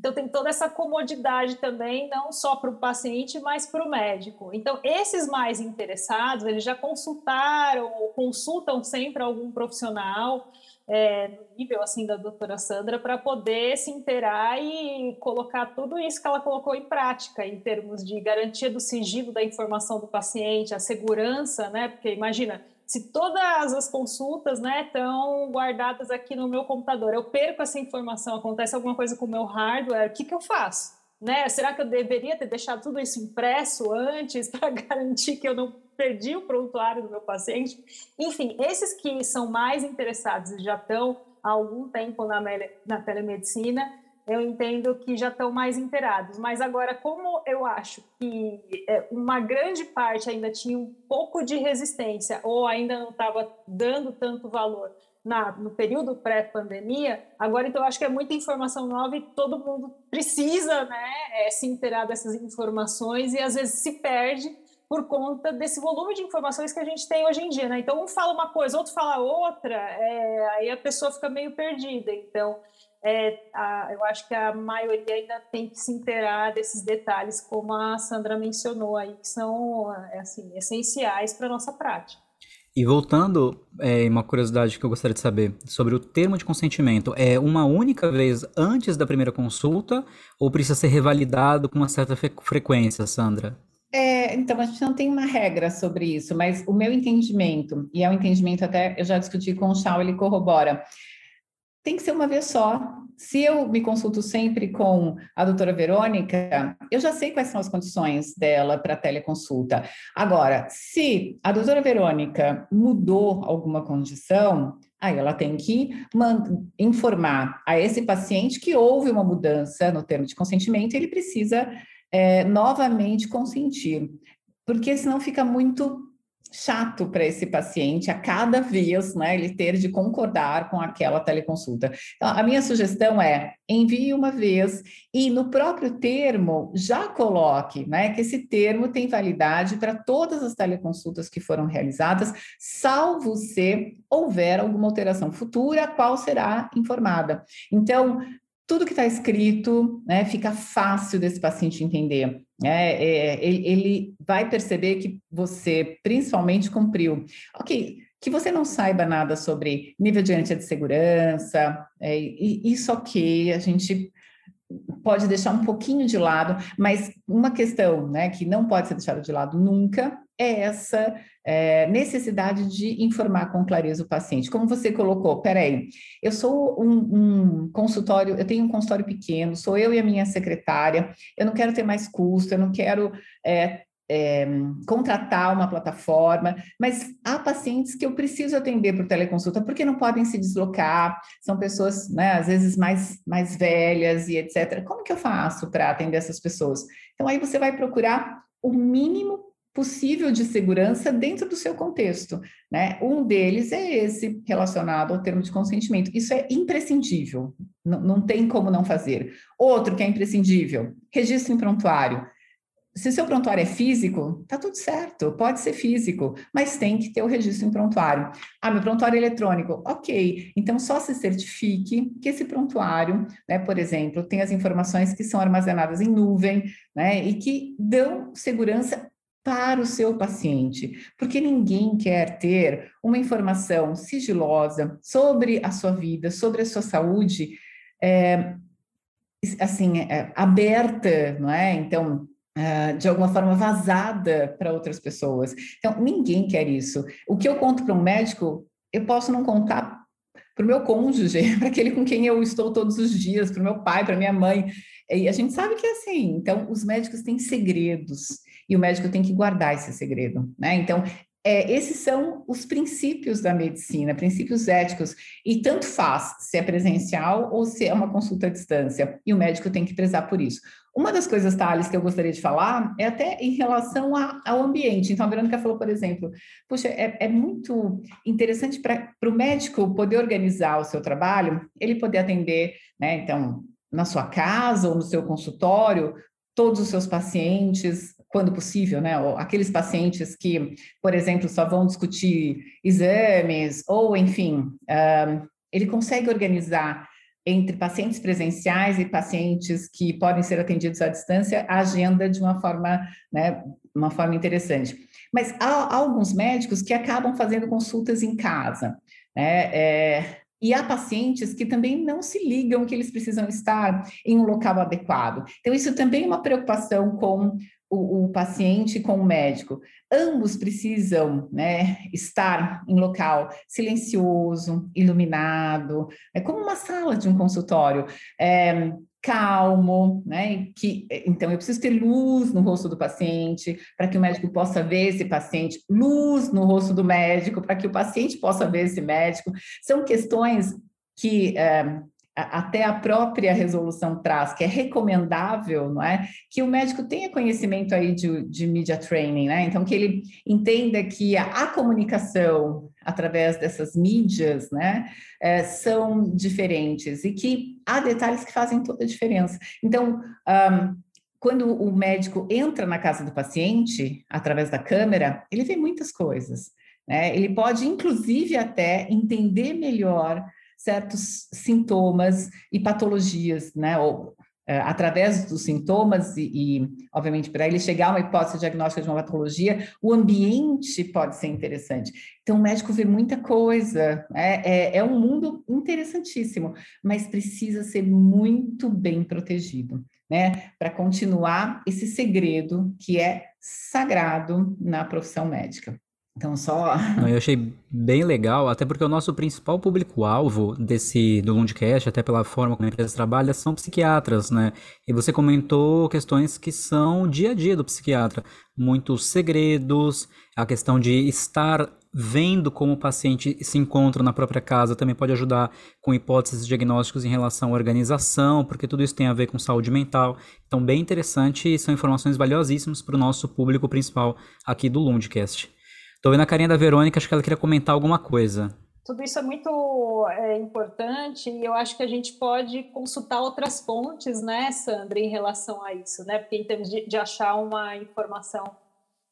Então, tem toda essa comodidade também, não só para o paciente, mas para o médico. Então, esses mais interessados, eles já consultaram ou consultam sempre algum profissional, é, no nível assim da doutora Sandra, para poder se inteirar e colocar tudo isso que ela colocou em prática, em termos de garantia do sigilo da informação do paciente, a segurança, né? Porque imagina, se todas as consultas né, estão guardadas aqui no meu computador, eu perco essa informação, acontece alguma coisa com o meu hardware, o que, que eu faço? Né? Será que eu deveria ter deixado tudo isso impresso antes para garantir que eu não perdi o prontuário do meu paciente? Enfim, esses que são mais interessados e já estão há algum tempo na, na telemedicina, eu entendo que já estão mais inteirados. Mas agora, como eu acho que é, uma grande parte ainda tinha um pouco de resistência ou ainda não estava dando tanto valor na, no período pré-pandemia, agora então eu acho que é muita informação nova e todo mundo precisa né, é, se inteirar dessas informações e às vezes se perde por conta desse volume de informações que a gente tem hoje em dia. Né? Então, um fala uma coisa, outro fala outra, é, aí a pessoa fica meio perdida. Então, é, a, eu acho que a maioria ainda tem que se inteirar desses detalhes, como a Sandra mencionou aí, que são é, assim, essenciais para a nossa prática. E voltando, é, uma curiosidade que eu gostaria de saber sobre o termo de consentimento, é uma única vez antes da primeira consulta ou precisa ser revalidado com uma certa frequência, Sandra? É, então, a gente não tem uma regra sobre isso, mas o meu entendimento, e é um entendimento até, eu já discuti com o Chau, ele corrobora, tem que ser uma vez só. Se eu me consulto sempre com a doutora Verônica, eu já sei quais são as condições dela para teleconsulta. Agora, se a doutora Verônica mudou alguma condição, aí ela tem que informar a esse paciente que houve uma mudança no termo de consentimento e ele precisa é, novamente consentir, porque senão fica muito chato para esse paciente a cada vez, né, ele ter de concordar com aquela teleconsulta. Então, a minha sugestão é envie uma vez e no próprio termo já coloque, né, que esse termo tem validade para todas as teleconsultas que foram realizadas, salvo se houver alguma alteração futura, a qual será informada. Então, tudo que está escrito, né, fica fácil desse paciente entender. É, é, ele, ele vai perceber que você, principalmente, cumpriu. Ok, que você não saiba nada sobre nível de garantia de segurança, é, isso ok, a gente pode deixar um pouquinho de lado, mas uma questão né, que não pode ser deixada de lado nunca é essa é, necessidade de informar com clareza o paciente. Como você colocou, peraí, eu sou um, um, consultório, eu tenho um consultório pequeno, sou eu e a minha secretária, eu não quero ter mais custo, eu não quero é, é, contratar uma plataforma, mas há pacientes que eu preciso atender por teleconsulta porque não podem se deslocar, são pessoas, né, às vezes mais, mais velhas e etc. Como que eu faço para atender essas pessoas? Então, aí você vai procurar o mínimo possível de segurança dentro do seu contexto. Né? Um deles é esse relacionado ao termo de consentimento. Isso é imprescindível, não, não tem como não fazer. Outro que é imprescindível, registro em prontuário. Se seu prontuário é físico, tá tudo certo, pode ser físico, mas tem que ter o registro em prontuário. Ah, meu prontuário é eletrônico, ok. Então só se certifique que esse prontuário, né, por exemplo, tem as informações que são armazenadas em nuvem, né, e que dão segurança para o seu paciente, porque ninguém quer ter uma informação sigilosa sobre a sua vida, sobre a sua saúde, é, assim, é, aberta, não é? Então, é, de alguma forma vazada para outras pessoas. Então, ninguém quer isso. O que eu conto para um médico, eu posso não contar para o meu cônjuge, para aquele com quem eu estou todos os dias, para o meu pai, para minha mãe. E a gente sabe que é assim. Então, os médicos têm segredos e o médico tem que guardar esse segredo, né? Então, é, esses são os princípios da medicina, princípios éticos, e tanto faz se é presencial ou se é uma consulta à distância, e o médico tem que prezar por isso. Uma das coisas, Thales, que eu gostaria de falar é até em relação a, ao ambiente. Então, a Verônica falou, por exemplo, puxa, é, é muito interessante para o médico poder organizar o seu trabalho, ele poder atender, né, então, na sua casa ou no seu consultório, todos os seus pacientes, quando possível, né? Aqueles pacientes que, por exemplo, só vão discutir exames, ou enfim, um, ele consegue organizar entre pacientes presenciais e pacientes que podem ser atendidos à distância a agenda de uma forma, né, uma forma interessante. Mas há, há alguns médicos que acabam fazendo consultas em casa, né? É, e há pacientes que também não se ligam que eles precisam estar em um local adequado. Então, isso também é uma preocupação com o, o paciente com o médico. Ambos precisam né, estar em local silencioso, iluminado, é como uma sala de um consultório. É, calmo, né? Que então eu preciso ter luz no rosto do paciente para que o médico possa ver esse paciente, luz no rosto do médico para que o paciente possa ver esse médico. São questões que é, até a própria resolução traz, que é recomendável, não é? Que o médico tenha conhecimento aí de, de media training, né? Então, que ele entenda que a, a comunicação através dessas mídias, né, é, são diferentes e que há detalhes que fazem toda a diferença. Então, um, quando o médico entra na casa do paciente, através da câmera, ele vê muitas coisas. Né? Ele pode, inclusive, até entender melhor certos sintomas e patologias, né? Ou, é, através dos sintomas e, e obviamente, para ele chegar a uma hipótese diagnóstica de uma patologia, o ambiente pode ser interessante. Então, o médico vê muita coisa, né? é, é um mundo interessantíssimo, mas precisa ser muito bem protegido, né? Para continuar esse segredo que é sagrado na profissão médica. Então, só. Não, eu achei bem legal, até porque o nosso principal público-alvo desse do Lundcast, até pela forma como a empresa trabalha, são psiquiatras, né? E você comentou questões que são dia a dia do psiquiatra. Muitos segredos, a questão de estar vendo como o paciente se encontra na própria casa também pode ajudar com hipóteses diagnósticos em relação à organização, porque tudo isso tem a ver com saúde mental. Então, bem interessante e são informações valiosíssimas para o nosso público principal aqui do Lundcast. Tô vendo a carinha da Verônica, acho que ela queria comentar alguma coisa. Tudo isso é muito é, importante e eu acho que a gente pode consultar outras fontes, né, Sandra, em relação a isso, né? Porque em termos de, de achar uma informação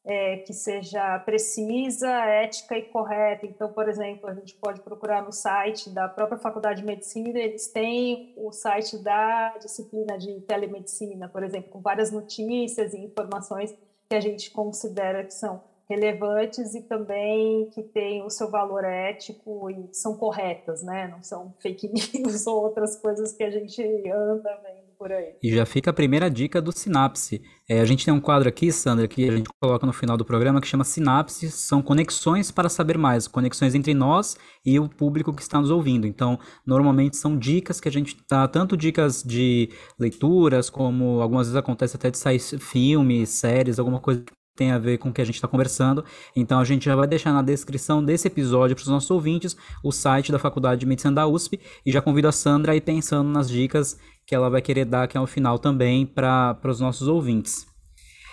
é, que seja precisa, ética e correta. Então, por exemplo, a gente pode procurar no site da própria Faculdade de Medicina, eles têm o site da disciplina de telemedicina, por exemplo, com várias notícias e informações que a gente considera que são relevantes e também que têm o seu valor ético e são corretas, né? Não são fake news ou outras coisas que a gente anda vendo por aí. E já fica a primeira dica do Sinapse. É, a gente tem um quadro aqui, Sandra, que a gente coloca no final do programa que chama Sinapse, são conexões para saber mais, conexões entre nós e o público que está nos ouvindo. Então, normalmente são dicas que a gente dá, tanto dicas de leituras, como algumas vezes acontece até de sair filmes, séries, alguma coisa tem a ver com o que a gente está conversando. Então a gente já vai deixar na descrição desse episódio para os nossos ouvintes o site da Faculdade de Medicina da USP e já convido a Sandra a ir pensando nas dicas que ela vai querer dar aqui ao final também para os nossos ouvintes.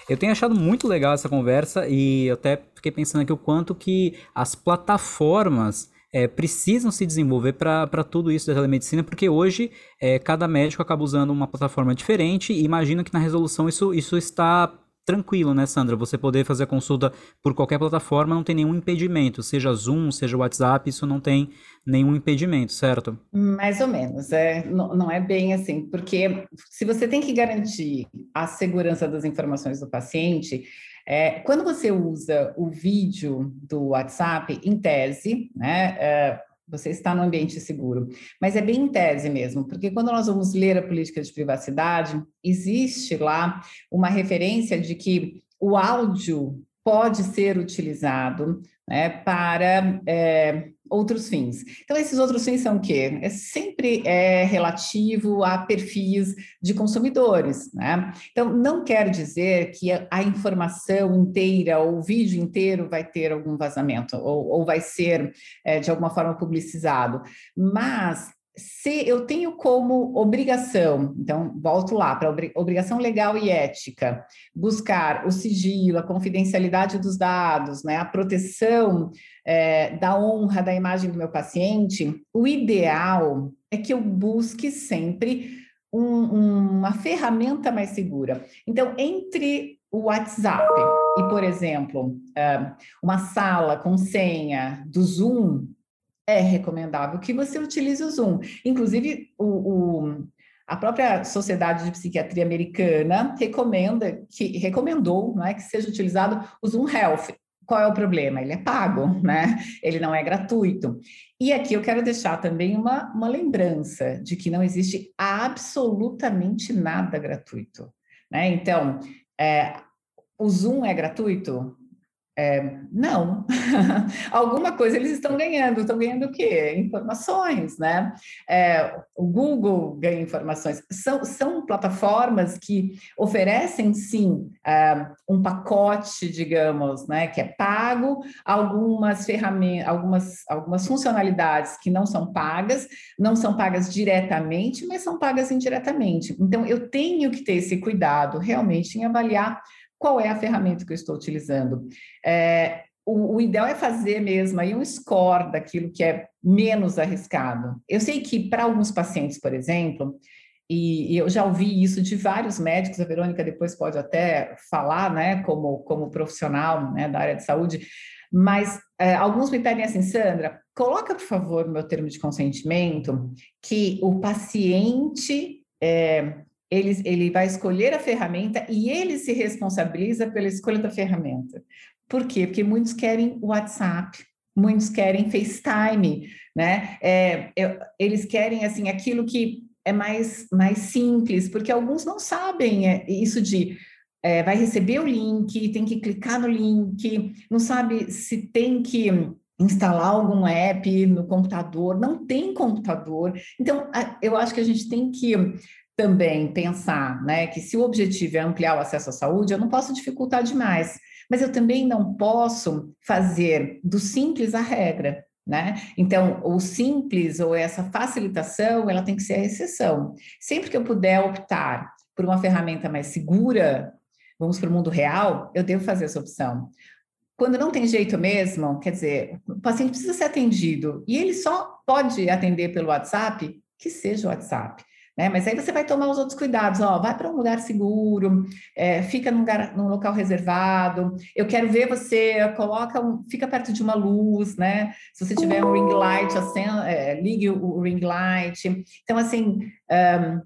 Eu tenho achado muito legal essa conversa e até fiquei pensando aqui o quanto que as plataformas é, precisam se desenvolver para tudo isso da telemedicina, porque hoje é, cada médico acaba usando uma plataforma diferente e imagino que na resolução isso, isso está tranquilo, né, Sandra? Você poder fazer a consulta por qualquer plataforma não tem nenhum impedimento, seja Zoom, seja WhatsApp, isso não tem nenhum impedimento, certo? Mais ou menos, é, não, não é bem assim, porque se você tem que garantir a segurança das informações do paciente, é, quando você usa o vídeo do WhatsApp, em tese, né, é, você está no ambiente seguro. Mas é bem em tese mesmo, porque quando nós vamos ler a política de privacidade, existe lá uma referência de que o áudio pode ser utilizado né, para é, outros fins. Então, esses outros fins são o quê? É sempre é relativo a perfis de consumidores, né? Então, não quer dizer que a, informação inteira ou o vídeo inteiro vai ter algum vazamento ou, ou vai ser, é, de alguma forma, publicizado, mas se eu tenho como obrigação, então volto lá para obrigação legal e ética, buscar o sigilo, a confidencialidade dos dados, né, a proteção é, da honra da imagem do meu paciente, o ideal é que eu busque sempre um, uma ferramenta mais segura. Então, entre o WhatsApp e, por exemplo, é, uma sala com senha do Zoom, é recomendável que você utilize o Zoom. Inclusive, o, o, a própria Sociedade de Psiquiatria Americana recomenda que recomendou né, que seja utilizado o Zoom Health. Qual é o problema? Ele é pago, né? Ele não é gratuito. E aqui eu quero deixar também uma, uma lembrança de que não existe absolutamente nada gratuito. Né? Então, é, o Zoom é gratuito? É, não, alguma coisa eles estão ganhando, estão ganhando o quê? Informações, né? É, o Google ganha informações. São, são plataformas que oferecem, sim, é, um pacote, digamos, né, que é pago, algumas ferramentas, algumas, algumas funcionalidades que não são pagas, não são pagas diretamente, mas são pagas indiretamente. Então, eu tenho que ter esse cuidado realmente em avaliar qual é a ferramenta que eu estou utilizando. É, o, o, ideal é fazer mesmo aí um score daquilo que é menos arriscado. Eu sei que para alguns pacientes, por exemplo, e, e, eu já ouvi isso de vários médicos, a Verônica depois pode até falar, né, como, como profissional né, da área de saúde, mas é, alguns me pedem assim, Sandra, coloca, por favor, no meu termo de consentimento que o paciente é, ele, ele vai escolher a ferramenta e ele se responsabiliza pela escolha da ferramenta. Por quê? Porque muitos querem WhatsApp, muitos querem FaceTime, né? É, eles querem, assim, aquilo que é mais, mais simples, porque alguns não sabem é, isso de é, vai receber o link, tem que clicar no link, não sabe se tem que instalar algum app no computador, não tem computador. Então, eu acho que a gente tem que também pensar né, que se o objetivo é ampliar o acesso à saúde, eu não posso dificultar demais, mas eu também não posso fazer do simples a regra. Né? Então, o simples ou essa facilitação, ela tem que ser a exceção. Sempre que eu puder optar por uma ferramenta mais segura, vamos para o mundo real, eu devo fazer essa opção. Quando não tem jeito mesmo, quer dizer, o paciente precisa ser atendido e ele só pode atender pelo WhatsApp, que seja o WhatsApp. Né? Mas aí você vai tomar os outros cuidados, ó, vai para um lugar seguro, é, fica num, lugar, num local reservado. Eu quero ver você, coloca, um, fica perto de uma luz, né? Se você tiver um ring light, é, ligue o, o, ring light. Então, assim, um,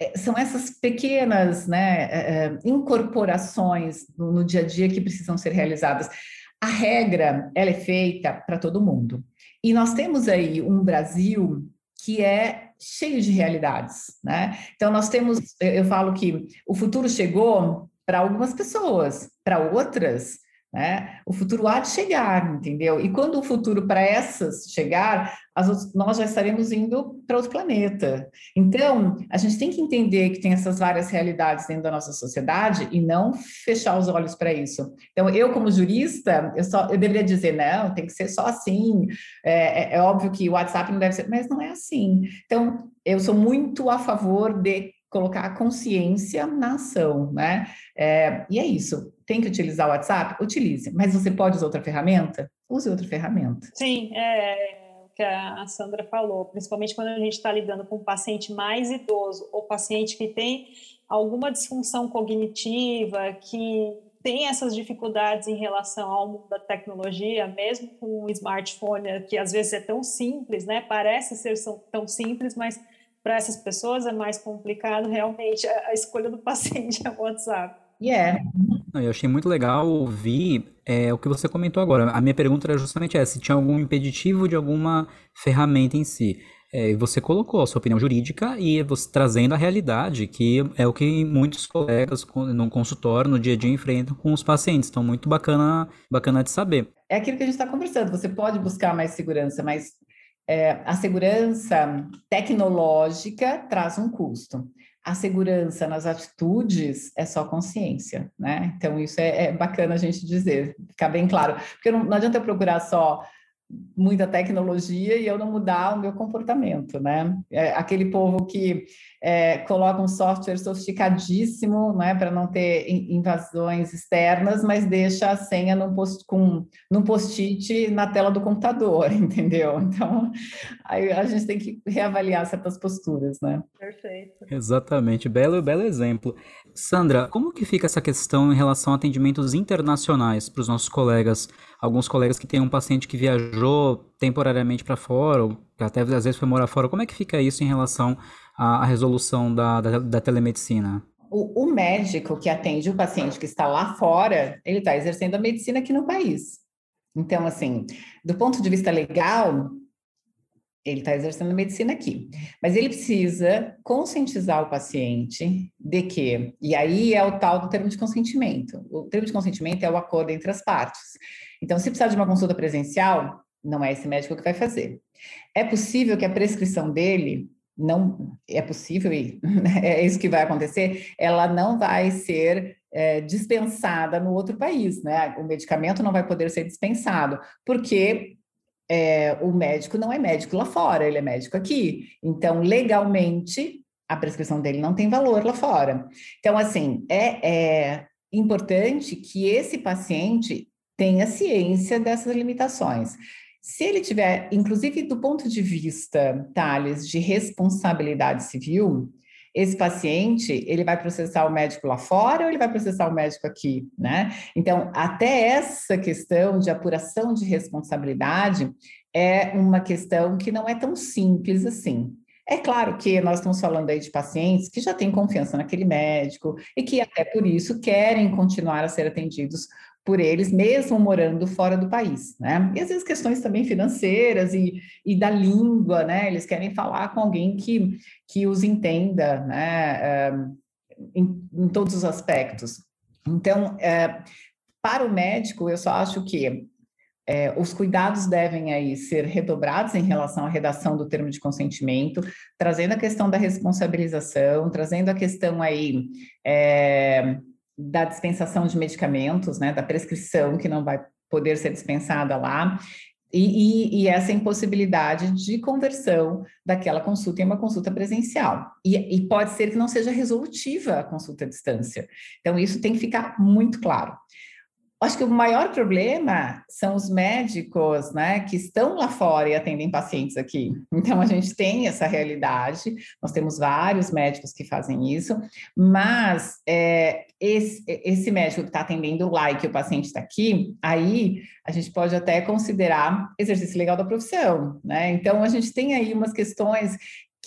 é, são essas pequenas né, é, é, incorporações no, no dia a dia que precisam ser realizadas. A regra, ela é feita para todo mundo. E nós temos aí um Brasil que é cheio de realidades, né? Então nós temos, eu falo que o futuro chegou para algumas pessoas, para outras né? O futuro há de chegar, entendeu? E quando o futuro para essas chegar, outras, nós já estaremos indo para outro planeta. Então, a gente tem que entender que tem essas várias realidades dentro da nossa sociedade e não fechar os olhos para isso. Então, eu como jurista, eu só eu deveria dizer não, tem que ser só assim. É, é, é óbvio que o WhatsApp não deve ser, mas não é assim. Então, eu sou muito a favor de colocar a consciência na ação, né? É, e é isso. Tem que utilizar o WhatsApp? Utilize. Mas você pode usar outra ferramenta? Use outra ferramenta. Sim, é o que a Sandra falou, principalmente quando a gente está lidando com um paciente mais idoso ou paciente que tem alguma disfunção cognitiva, que tem essas dificuldades em relação ao mundo da tecnologia, mesmo com um smartphone que às vezes é tão simples, né? Parece ser tão simples, mas para essas pessoas é mais complicado realmente a, escolha do paciente é o WhatsApp. E yeah. é. Eu achei muito legal ouvir é, o que você comentou agora. A minha pergunta era justamente essa: se tinha algum impeditivo de alguma ferramenta em si. É, você colocou a sua opinião jurídica e você trazendo a realidade, que é o que muitos colegas no consultório, no dia a dia, enfrentam com os pacientes. Então, muito bacana, bacana de saber. É aquilo que a gente está conversando. Você pode buscar mais segurança, mas é, a segurança tecnológica traz um custo. A segurança nas atitudes é só consciência, né? Então, isso é, é bacana a gente dizer, ficar bem claro. Porque não, não adianta eu procurar só muita tecnologia e eu não mudar o meu comportamento, né? É aquele povo que é, coloca um software sofisticadíssimo, né, para não ter invasões externas, mas deixa a senha num post com num post-it na tela do computador, entendeu? Então, aí a gente tem que reavaliar certas posturas, né? Perfeito. Exatamente, belo belo exemplo. Sandra, como que fica essa questão em relação a atendimentos internacionais para os nossos colegas? Alguns colegas que têm um paciente que viajou temporariamente para fora, ou até às vezes foi morar fora, como é que fica isso em relação à, à resolução da, da, da telemedicina? O, o, médico que atende o paciente que está lá fora, ele está exercendo a medicina aqui no país. Então, assim, do ponto de vista legal, ele está exercendo a medicina aqui, mas ele precisa conscientizar o paciente de que, e aí é o tal do termo de consentimento. O termo de consentimento é o acordo entre as partes. Então, se precisar de uma consulta presencial, não é esse médico que vai fazer. É possível que a prescrição dele não é possível e é isso que vai acontecer, ela não vai ser é, dispensada no outro país, né? O medicamento não vai poder ser dispensado, porque é, o médico não é médico lá fora, ele é médico aqui. Então, legalmente, a prescrição dele não tem valor lá fora. Então, assim, é, é importante que esse paciente tenha ciência dessas limitações. Se ele tiver, inclusive do ponto de vista, Thales, de responsabilidade civil, esse paciente, ele vai processar o médico lá fora ou ele vai processar o médico aqui, né? Então, até essa questão de apuração de responsabilidade é uma questão que não é tão simples assim. É claro que nós estamos falando aí de pacientes que já têm confiança naquele médico e que até por isso querem continuar a ser atendidos por eles, mesmo morando fora do país, né? E às vezes questões também financeiras e, e da língua, né? Eles querem falar com alguém que, que os entenda, né? Eh, em, em todos os aspectos. Então, é, para o médico, eu só acho que é, os cuidados devem aí ser redobrados em relação à redação do termo de consentimento, trazendo a questão da responsabilização, trazendo a questão aí é, da dispensação de medicamentos, né, da prescrição que não vai poder ser dispensada lá, e, e, e, essa impossibilidade de conversão daquela consulta em uma consulta presencial. E, e, pode ser que não seja resolutiva a consulta à distância. Então, isso tem que ficar muito claro. Acho que o maior problema são os médicos, né, que estão lá fora e atendem pacientes aqui. Então a gente tem essa realidade. Nós temos vários médicos que fazem isso, mas é, esse, esse médico que está atendendo lá e que o paciente está aqui, aí a gente pode até considerar exercício legal da profissão, né? Então a gente tem aí umas questões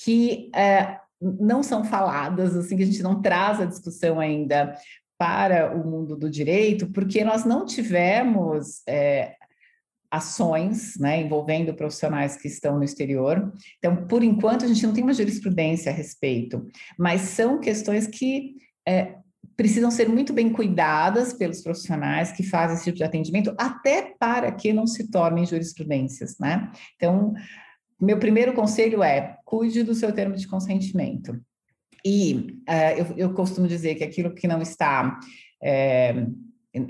que é, não são faladas, assim, que a gente não traz a discussão ainda para o mundo do direito, porque nós não tivemos é, ações né, envolvendo profissionais que estão no exterior. Então, por enquanto, a gente não tem uma jurisprudência a respeito, mas são questões que é, precisam ser muito bem cuidadas pelos profissionais que fazem esse tipo de atendimento, até para que não se tornem jurisprudências, né? Então, meu primeiro conselho é cuide do seu termo de consentimento. E uh, eu, eu, costumo dizer que aquilo que não está é,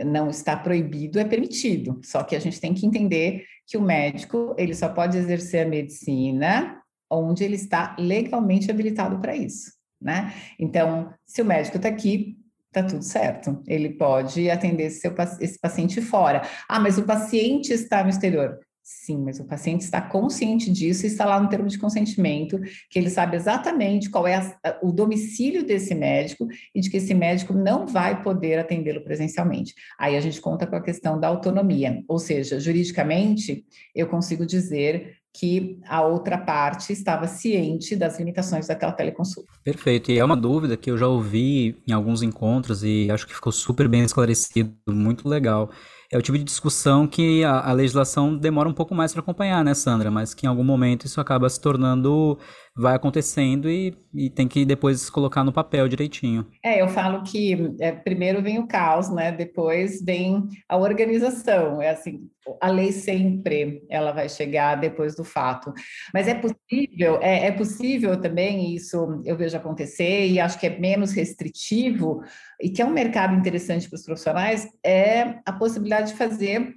não está proibido é permitido. Só que a gente tem que entender que o médico ele só pode exercer a medicina onde ele está legalmente habilitado para isso. né? Então, se o médico está aqui, tá tudo certo. Ele pode atender esse, seu, esse paciente fora. Ah, mas o paciente está no exterior. Sim, mas o paciente está consciente disso e está lá no termo de consentimento, que ele sabe exatamente qual é a, o domicílio desse médico e de que esse médico não vai poder atendê-lo presencialmente. Aí a gente conta com a questão da autonomia, ou seja, juridicamente, eu consigo dizer que a outra parte estava ciente das limitações daquela teleconsulta. Perfeito. E é uma dúvida que eu já ouvi em alguns encontros e acho que ficou super bem esclarecido, muito legal é o tipo de discussão que a, a legislação demora um pouco mais para acompanhar, né, Sandra? Mas que em algum momento isso acaba se tornando, vai acontecendo e, e tem que depois colocar no papel direitinho. É, eu falo que é, primeiro vem o caos, né? Depois vem a organização. É assim, a lei sempre ela vai chegar depois do fato. Mas é possível, é, é possível também isso eu vejo acontecer e acho que é menos restritivo e que é um mercado interessante para os profissionais é a possibilidade de fazer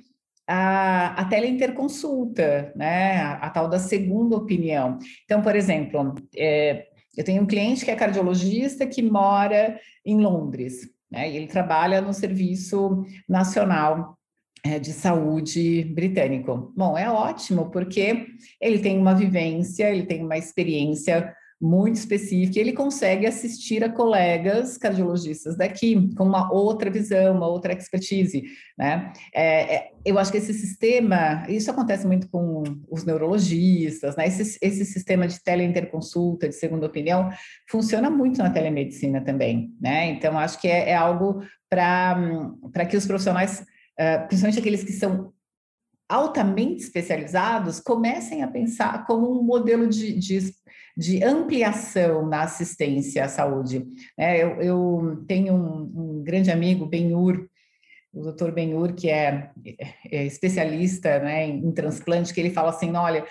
a, a teleinterconsulta, né? A, a, tal da segunda opinião. Então, por exemplo, é, eu tenho um cliente que é cardiologista que mora em Londres, né? E ele trabalha no Serviço Nacional é, de Saúde britânico. Bom, é ótimo, porque ele tem uma vivência, ele tem uma experiência muito específica, ele consegue assistir a colegas cardiologistas daqui com uma outra visão, uma outra expertise, né? É, é, eu acho que esse sistema, isso acontece muito com os neurologistas, né? Esse, esse sistema de teleinterconsulta, de segunda opinião, funciona muito na telemedicina também, né? Então, acho que é, é algo para que os profissionais, uh, principalmente aqueles que são altamente especializados, comecem a pensar como um modelo de, de de ampliação na assistência à saúde. É, eu, eu, tenho um, um grande amigo, Benhur, o doutor Benhur, que é, é especialista né, em, em transplante, que ele fala assim, olha,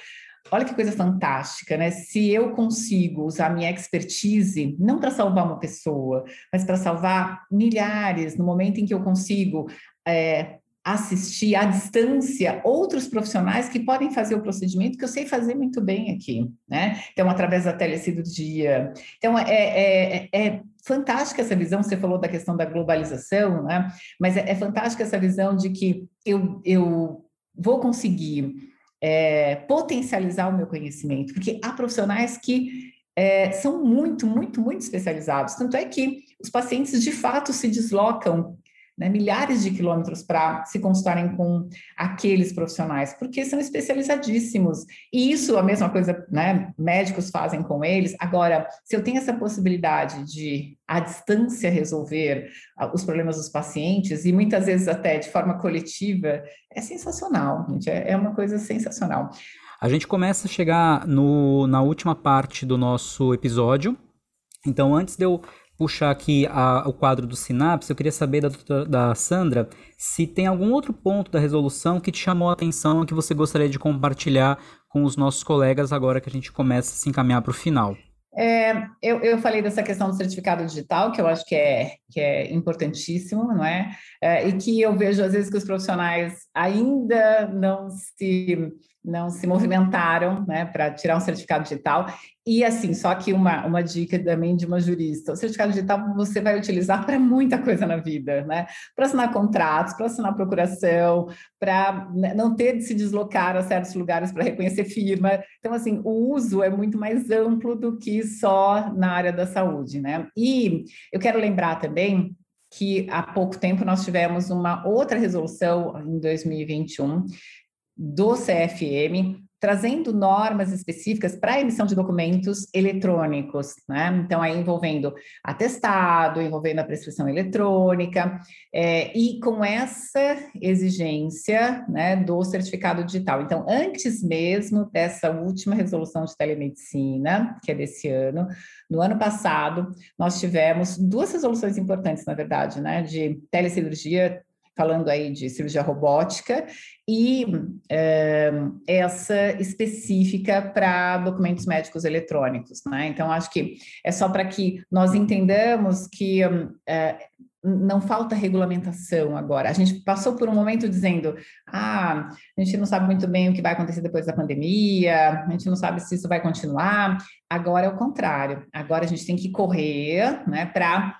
Olha que coisa fantástica, né? Se eu consigo usar minha expertise, não para salvar uma pessoa, mas para salvar milhares, no momento em que eu consigo é, assistir à distância outros profissionais que podem fazer o procedimento que eu sei fazer muito bem aqui, né? Então, através da telecirurgia. Então, é, é, é, é fantástica essa visão, você falou da questão da globalização, né? Mas é, é fantástica essa visão de que eu, eu vou conseguir é, potencializar o meu conhecimento, porque há profissionais que é, são muito, muito, muito especializados. Tanto é que os pacientes de fato se deslocam né, milhares de quilômetros para se consultarem com aqueles profissionais, porque são especializadíssimos. E isso, a mesma coisa, né, médicos fazem com eles. Agora, se eu tenho essa possibilidade de, à distância, resolver ah, os problemas dos pacientes, e muitas vezes até de forma coletiva, é sensacional, gente, é, é uma coisa sensacional. A gente começa a chegar no, na última parte do nosso episódio. Então, antes de eu puxar aqui a, o quadro do Sinapse, eu queria saber da, da Sandra se tem algum outro ponto da resolução que te chamou a atenção que você gostaria de compartilhar com os nossos colegas agora que a gente começa a se encaminhar para o final. É, eu, eu falei dessa questão do certificado digital, que eu acho que é, que é importantíssimo, não é? é? E que eu vejo, às vezes, que os profissionais ainda não se não se movimentaram né, para tirar um certificado digital. E assim, só que uma, uma dica também de uma jurista: o certificado digital você vai utilizar para muita coisa na vida, né? Para assinar contratos, para assinar procuração, para né, não ter de se deslocar a certos lugares para reconhecer firma. Então, assim, o uso é muito mais amplo do que só na área da saúde, né? E eu quero lembrar também que há pouco tempo nós tivemos uma outra resolução em 2021 do CFM, trazendo normas específicas para a emissão de documentos eletrônicos, né? Então, aí envolvendo atestado, envolvendo a prescrição eletrônica, é, e com essa exigência né, do certificado digital. Então, antes mesmo dessa última resolução de telemedicina, que é desse ano, no ano passado, nós tivemos duas resoluções importantes, na verdade, né? De telecirurgia falando aí de cirurgia robótica, e é, essa específica para documentos médicos eletrônicos, né? Então, acho que é só para que nós entendamos que é, não falta regulamentação agora. A gente passou por um momento dizendo: ah, a gente não sabe muito bem o que vai acontecer depois da pandemia, a gente não sabe se isso vai continuar. Agora é o contrário. Agora a gente tem que correr, né, para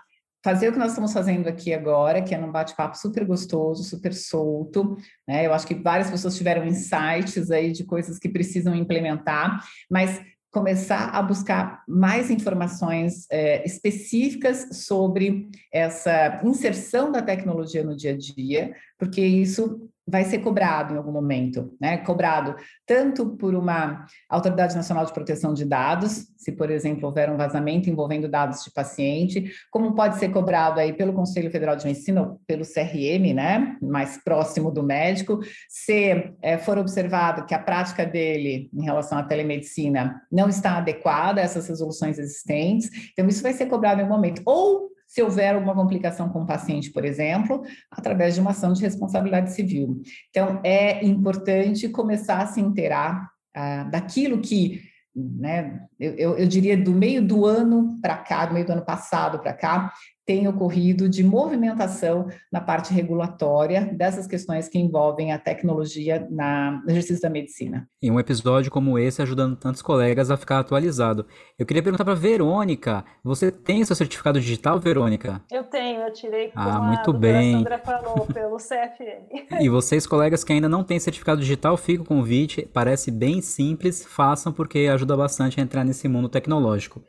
fazer o que nós estamos fazendo aqui agora, que é num bate-papo super gostoso, super solto, né? Eu acho que várias pessoas tiveram insights aí de coisas que precisam implementar, mas começar a buscar mais informações é, específicas sobre essa inserção da tecnologia no dia a dia, porque isso vai ser cobrado em algum momento, né? Cobrado tanto por uma autoridade nacional de proteção de dados, se por exemplo houver um vazamento envolvendo dados de paciente, como pode ser cobrado aí pelo Conselho Federal de Medicina, ou pelo CRM, né? Mais próximo do médico, se é, for observado que a prática dele em relação à telemedicina não está adequada a essas resoluções existentes, então isso vai ser cobrado em algum momento. Ou se houver alguma complicação com o paciente, por exemplo, através de uma ação de responsabilidade civil. Então, é importante começar a se inteirar ah, daquilo que, né, eu, eu, eu diria do meio do ano para cá, do meio do ano passado para cá, tem ocorrido de movimentação na parte regulatória dessas questões que envolvem a tecnologia na, no exercício da medicina. E um episódio como esse ajudando tantos colegas a ficar atualizado. Eu queria perguntar para Verônica, você tem seu certificado digital, Verônica? Eu tenho, eu tirei como ah, muito a bem. Sandra falou, pelo CFM. e vocês, colegas que ainda não têm certificado digital, fica o convite, parece bem simples, façam porque ajuda bastante a entrar nesse mundo tecnológico.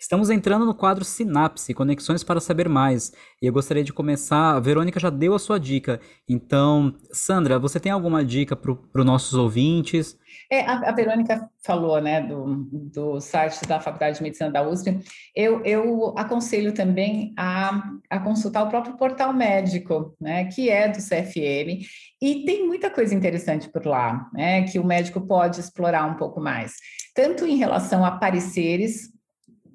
Estamos entrando no quadro Sinapse, Conexões para Saber Mais. E eu gostaria de começar. A Verônica já deu a sua dica. Então, Sandra, você tem alguma dica para os nossos ouvintes? É, a, a, Verônica falou né, do, do site da Faculdade de Medicina da USP. Eu, eu aconselho também a, a consultar o próprio portal médico, né, que é do CFM, e tem muita coisa interessante por lá, né, que o médico pode explorar um pouco mais, tanto em relação a pareceres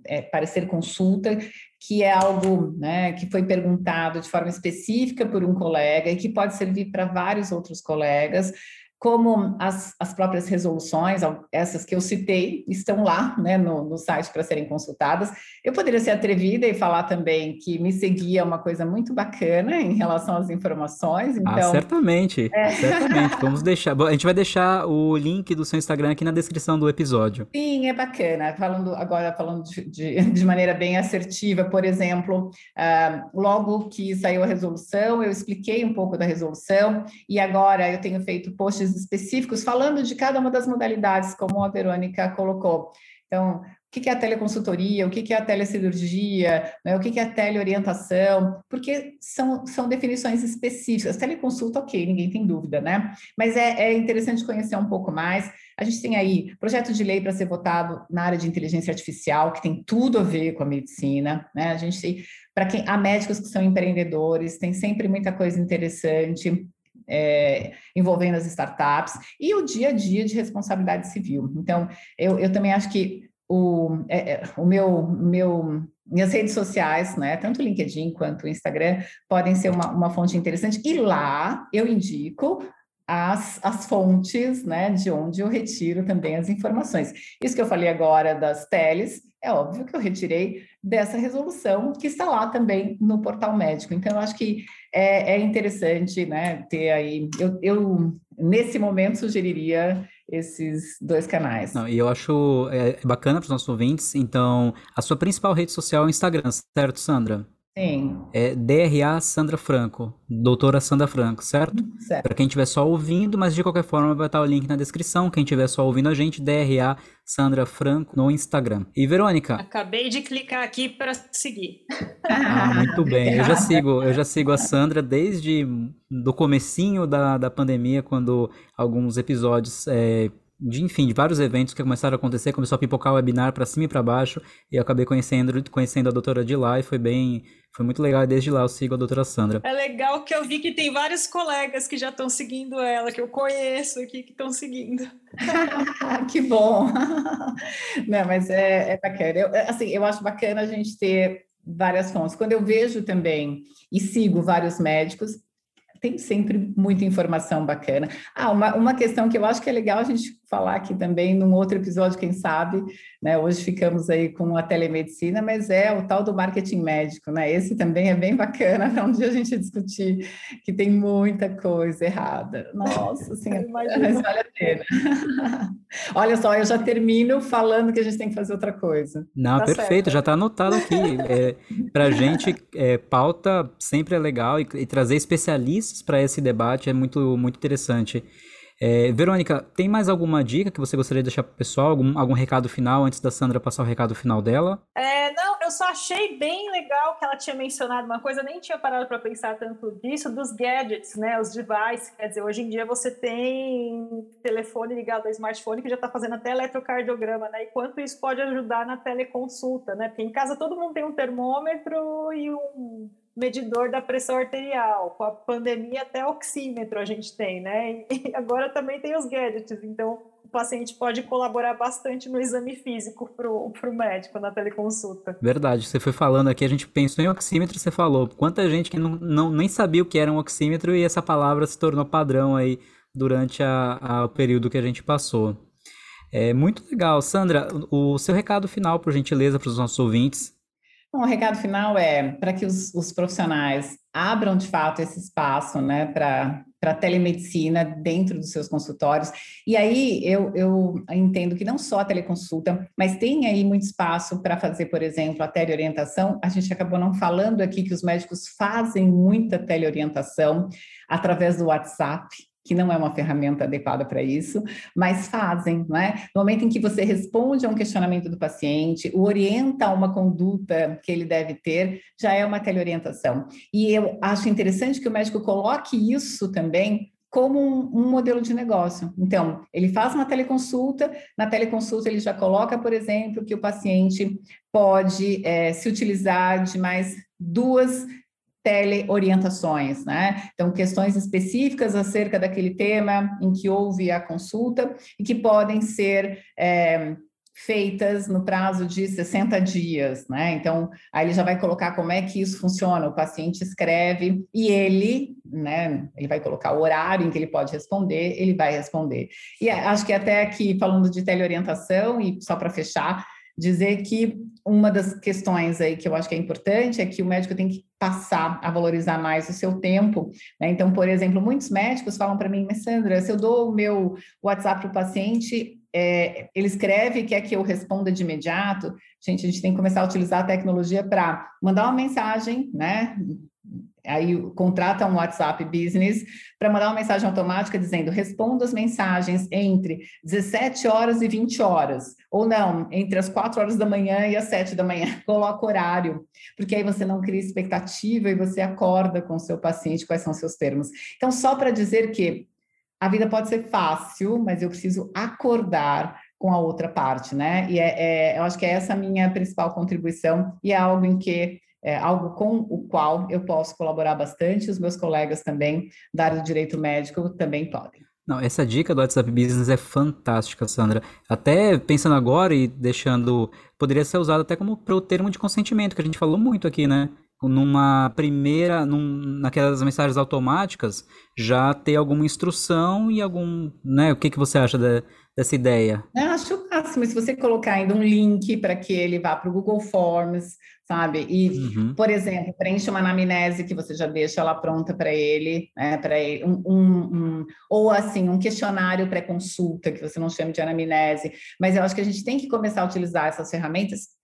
é, parecer consulta, que é algo né, que foi perguntado de forma específica por um colega e que pode servir para vários outros colegas, como as, as próprias resoluções, essas que eu citei, estão lá né, no, no site para serem consultadas. Eu poderia ser atrevida e falar também que me seguia uma coisa muito bacana em relação às informações. Ah, então... Ah, certamente, é. certamente. Vamos deixar. A gente vai deixar o link do seu Instagram aqui na descrição do episódio. Sim, é bacana. Falando agora, falando de, de, de maneira bem assertiva, por exemplo, uh, logo que saiu a resolução, eu expliquei um pouco da resolução e agora eu tenho feito posts específicos falando de cada uma das modalidades, como a Verônica colocou. Então, o que é a teleconsultoria, o que é a telecirurgia, né, o que é a teleorientação, porque são, são definições específicas. Teleconsulta, ok, ninguém tem dúvida, né? Mas é, é interessante conhecer um pouco mais. A gente tem aí projeto de lei para ser votado na área de inteligência artificial, que tem tudo a ver com a medicina, né? A gente tem, para quem há médicos que são empreendedores, tem sempre muita coisa interessante é, envolvendo as startups e o dia a dia de responsabilidade civil. Então, eu, eu também acho que o, é, é o meu, meu minhas redes sociais, né, tanto o LinkedIn quanto o Instagram, podem ser uma, uma fonte interessante. E lá eu indico as, as fontes né, de onde eu retiro também as informações. Isso que eu falei agora das teles, é óbvio que eu retirei dessa resolução que está lá também no portal médico. Então, eu acho que é, é interessante né, ter aí. Eu, eu, nesse momento, sugeriria esses dois canais. Não, e eu acho é, bacana para os nossos ouvintes. Então, a sua principal rede social é o Instagram, certo, Sandra? Sim. É DRA Sandra Franco, doutora Sandra Franco, certo? Certo. Para quem estiver só ouvindo, mas de qualquer forma vai estar o link na descrição. Quem estiver só ouvindo a gente, DRA Sandra Franco no Instagram. E Verônica? Acabei de clicar aqui para seguir. Ah, muito bem. Eu já sigo, eu já sigo a Sandra desde do comecinho da, da pandemia, quando alguns episódios é, de, enfim, de vários eventos que começaram a acontecer, começou a pipocar o webinar para cima e para baixo, e eu acabei conhecendo, conhecendo a doutora de lá, e foi bem, foi muito legal, e desde lá eu sigo a doutora Sandra. É legal que eu vi que tem vários colegas que já estão seguindo ela, que eu conheço aqui, que estão seguindo. que bom! Não, mas é, é bacana. Eu, assim, eu acho bacana a gente ter várias fontes. Quando eu vejo também e sigo vários médicos, tem sempre muita informação bacana. Ah, uma, uma questão que eu acho que é legal a gente falar aqui também num outro episódio, quem sabe, né? Hoje ficamos aí com a telemedicina, mas é o tal do marketing médico, né? Esse também é bem bacana para um dia a gente discutir que tem muita coisa errada. Nossa assim, mas vale a pena. Olha só, eu já termino falando que a gente tem que fazer outra coisa. Não, tá perfeito, certo. já está anotado aqui. É, para a gente, é, pauta sempre é legal e, e trazer especialistas para esse debate é muito, muito interessante. É, Verônica, tem mais alguma dica que você gostaria de deixar para o pessoal? Algum, algum recado final antes da Sandra passar o recado final dela? É, não, eu só achei bem legal que ela tinha mencionado uma coisa, nem tinha parado para pensar tanto disso, dos gadgets, né? Os devices. Quer dizer, hoje em dia você tem telefone ligado ao smartphone que já está fazendo até eletrocardiograma, né? E quanto isso pode ajudar na teleconsulta, né? Porque em casa todo mundo tem um termômetro e um medidor da pressão arterial. Com a pandemia, até oxímetro a gente tem, né? E agora também tem os gadgets. Então, o paciente pode colaborar bastante no exame físico para o médico na teleconsulta. Verdade. Você foi falando aqui, a gente pensou em oxímetro, você falou. Quanta gente que não, não nem sabia o que era um oxímetro e essa palavra se tornou padrão aí durante a, a, o período que a gente passou. É muito legal. Sandra, o seu recado final, por gentileza, para os nossos ouvintes. Bom, o recado final é para que os, os, profissionais abram de fato esse espaço né, para a telemedicina dentro dos seus consultórios. E aí eu, eu entendo que não só a teleconsulta, mas tem aí muito espaço para fazer, por exemplo, a teleorientação. A gente acabou não falando aqui que os médicos fazem muita teleorientação através do WhatsApp que não é uma ferramenta adequada para isso, mas fazem, não é? No momento em que você responde a um questionamento do paciente, o orienta a uma conduta que ele deve ter, já é uma teleorientação. E eu acho interessante que o médico coloque isso também como um, um, modelo de negócio. Então, ele faz uma teleconsulta, na teleconsulta ele já coloca, por exemplo, que o paciente pode é, se utilizar de mais duas teleorientações, né? Então, questões específicas acerca daquele tema em que houve a consulta e que podem ser é, feitas no prazo de 60 dias, né? Então, aí ele já vai colocar como é que isso funciona. O paciente escreve e ele, né? Ele vai colocar o horário em que ele pode responder, ele vai responder. E acho que até aqui, falando de teleorientação, e só para fechar, dizer que uma das questões aí que eu acho que é importante é que o médico tem que passar a valorizar mais o seu tempo. Né? Então, por exemplo, muitos médicos falam para mim, mas Sandra, se eu dou o meu WhatsApp para o paciente, é, ele escreve quer que eu responda de imediato. Gente, a gente tem que começar a utilizar a tecnologia para mandar uma mensagem, né? Aí contrata um WhatsApp Business para mandar uma mensagem automática dizendo responda as mensagens entre 17 horas e 20 horas, ou não, entre as 4 horas da manhã e as 7 da manhã. Coloca horário, porque aí você não cria expectativa e você acorda com o seu paciente quais são os seus termos. Então, só para dizer que a vida pode ser fácil, mas eu preciso acordar com a outra parte, né? E é, é, eu acho que é essa a minha principal contribuição e é algo em que é algo com o qual eu posso colaborar bastante, os meus colegas também da área do direito médico também podem. Não, essa dica do WhatsApp Business é fantástica, Sandra. Até pensando agora e deixando. Poderia ser usado até como para o termo de consentimento, que a gente falou muito aqui, né? Numa primeira, num, naquelas mensagens automáticas, já ter alguma instrução e algum. Né, o que, que você acha de, dessa ideia? Eu acho o máximo. Se você colocar ainda um link para que ele vá para o Google Forms, sabe? E, uhum. por exemplo, preenche uma anamnese que você já deixa ela pronta para ele, né? Para um, um, um, ou assim um questionário pré-consulta que você não chama de anamnese. Mas eu acho que a gente tem que começar a utilizar essas ferramentas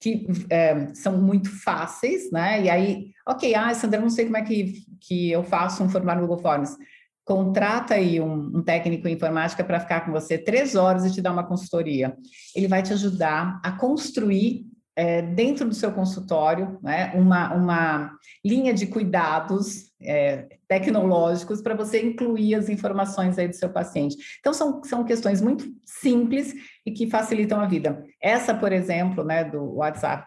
que é, são muito fáceis, né? E aí, ok, ah, Sandra, não sei como é que, que eu faço um formulário no Google Forms. Contrata aí um, um técnico em informática para ficar com você três horas e te dar uma consultoria. Ele vai te ajudar a construir é, dentro do seu consultório, né, uma, uma linha de cuidados é, tecnológicos para você incluir as informações aí do seu paciente. Então, são, são questões muito simples e que facilitam a vida. Essa, por exemplo, né, do WhatsApp,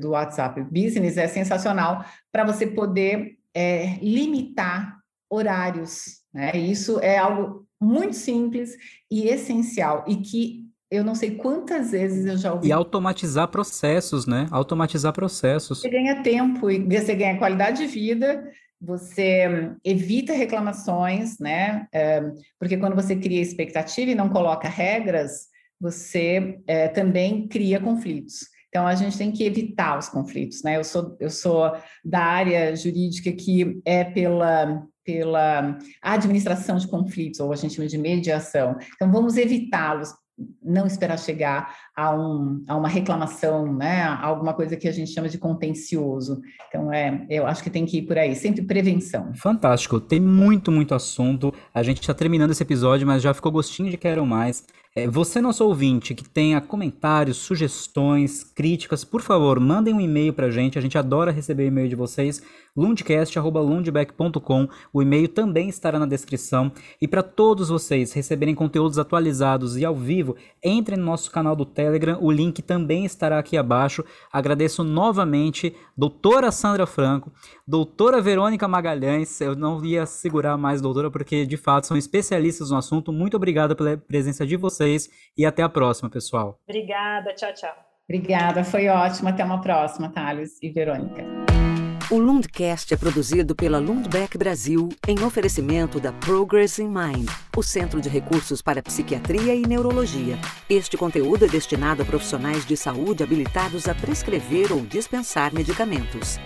do WhatsApp Business é sensacional para você poder é, limitar horários. Né? Isso é algo muito simples e essencial e que eu não sei quantas vezes eu já ouvi. E automatizar processos, né? Automatizar processos. Você ganha tempo e você ganha qualidade de vida você evita reclamações, né? É, porque quando você cria expectativa e não coloca regras, você é, também cria conflitos. Então, a gente tem que evitar os conflitos, né? Eu sou, eu sou da área jurídica que é pela, pela administração de conflitos, ou a gente chama de mediação. Então, vamos evitá-los, não esperar chegar a, um, a uma reclamação, né, alguma coisa que a gente chama de contencioso. Então, é, eu acho que tem que ir por aí, sempre prevenção. Fantástico, tem muito, muito assunto. A gente está terminando esse episódio, mas já ficou gostinho de quero mais. É, você, nosso ouvinte, que tenha comentários, sugestões, críticas, por favor, mandem um e-mail para a gente. A gente adora receber e-mail de vocês. lundcast.lundbeck.com. O e-mail também estará na descrição. E para todos vocês receberem conteúdos atualizados e ao vivo, entrem no nosso canal do Telegram. O link também estará aqui abaixo. Agradeço novamente, doutora Sandra Franco, doutora Verônica Magalhães. Eu não ia segurar mais, doutora, porque de fato são especialistas no assunto. Muito obrigado pela presença de vocês vocês e até a próxima, pessoal. Obrigada, tchau, tchau. Obrigada, foi ótimo. Até uma próxima, Thales e Verônica. O Lundcast é produzido pela Lundbeck Brasil em oferecimento da Progress in Mind, o Centro de Recursos para Psiquiatria e Neurologia. Este conteúdo é destinado a profissionais de saúde habilitados a prescrever ou dispensar medicamentos.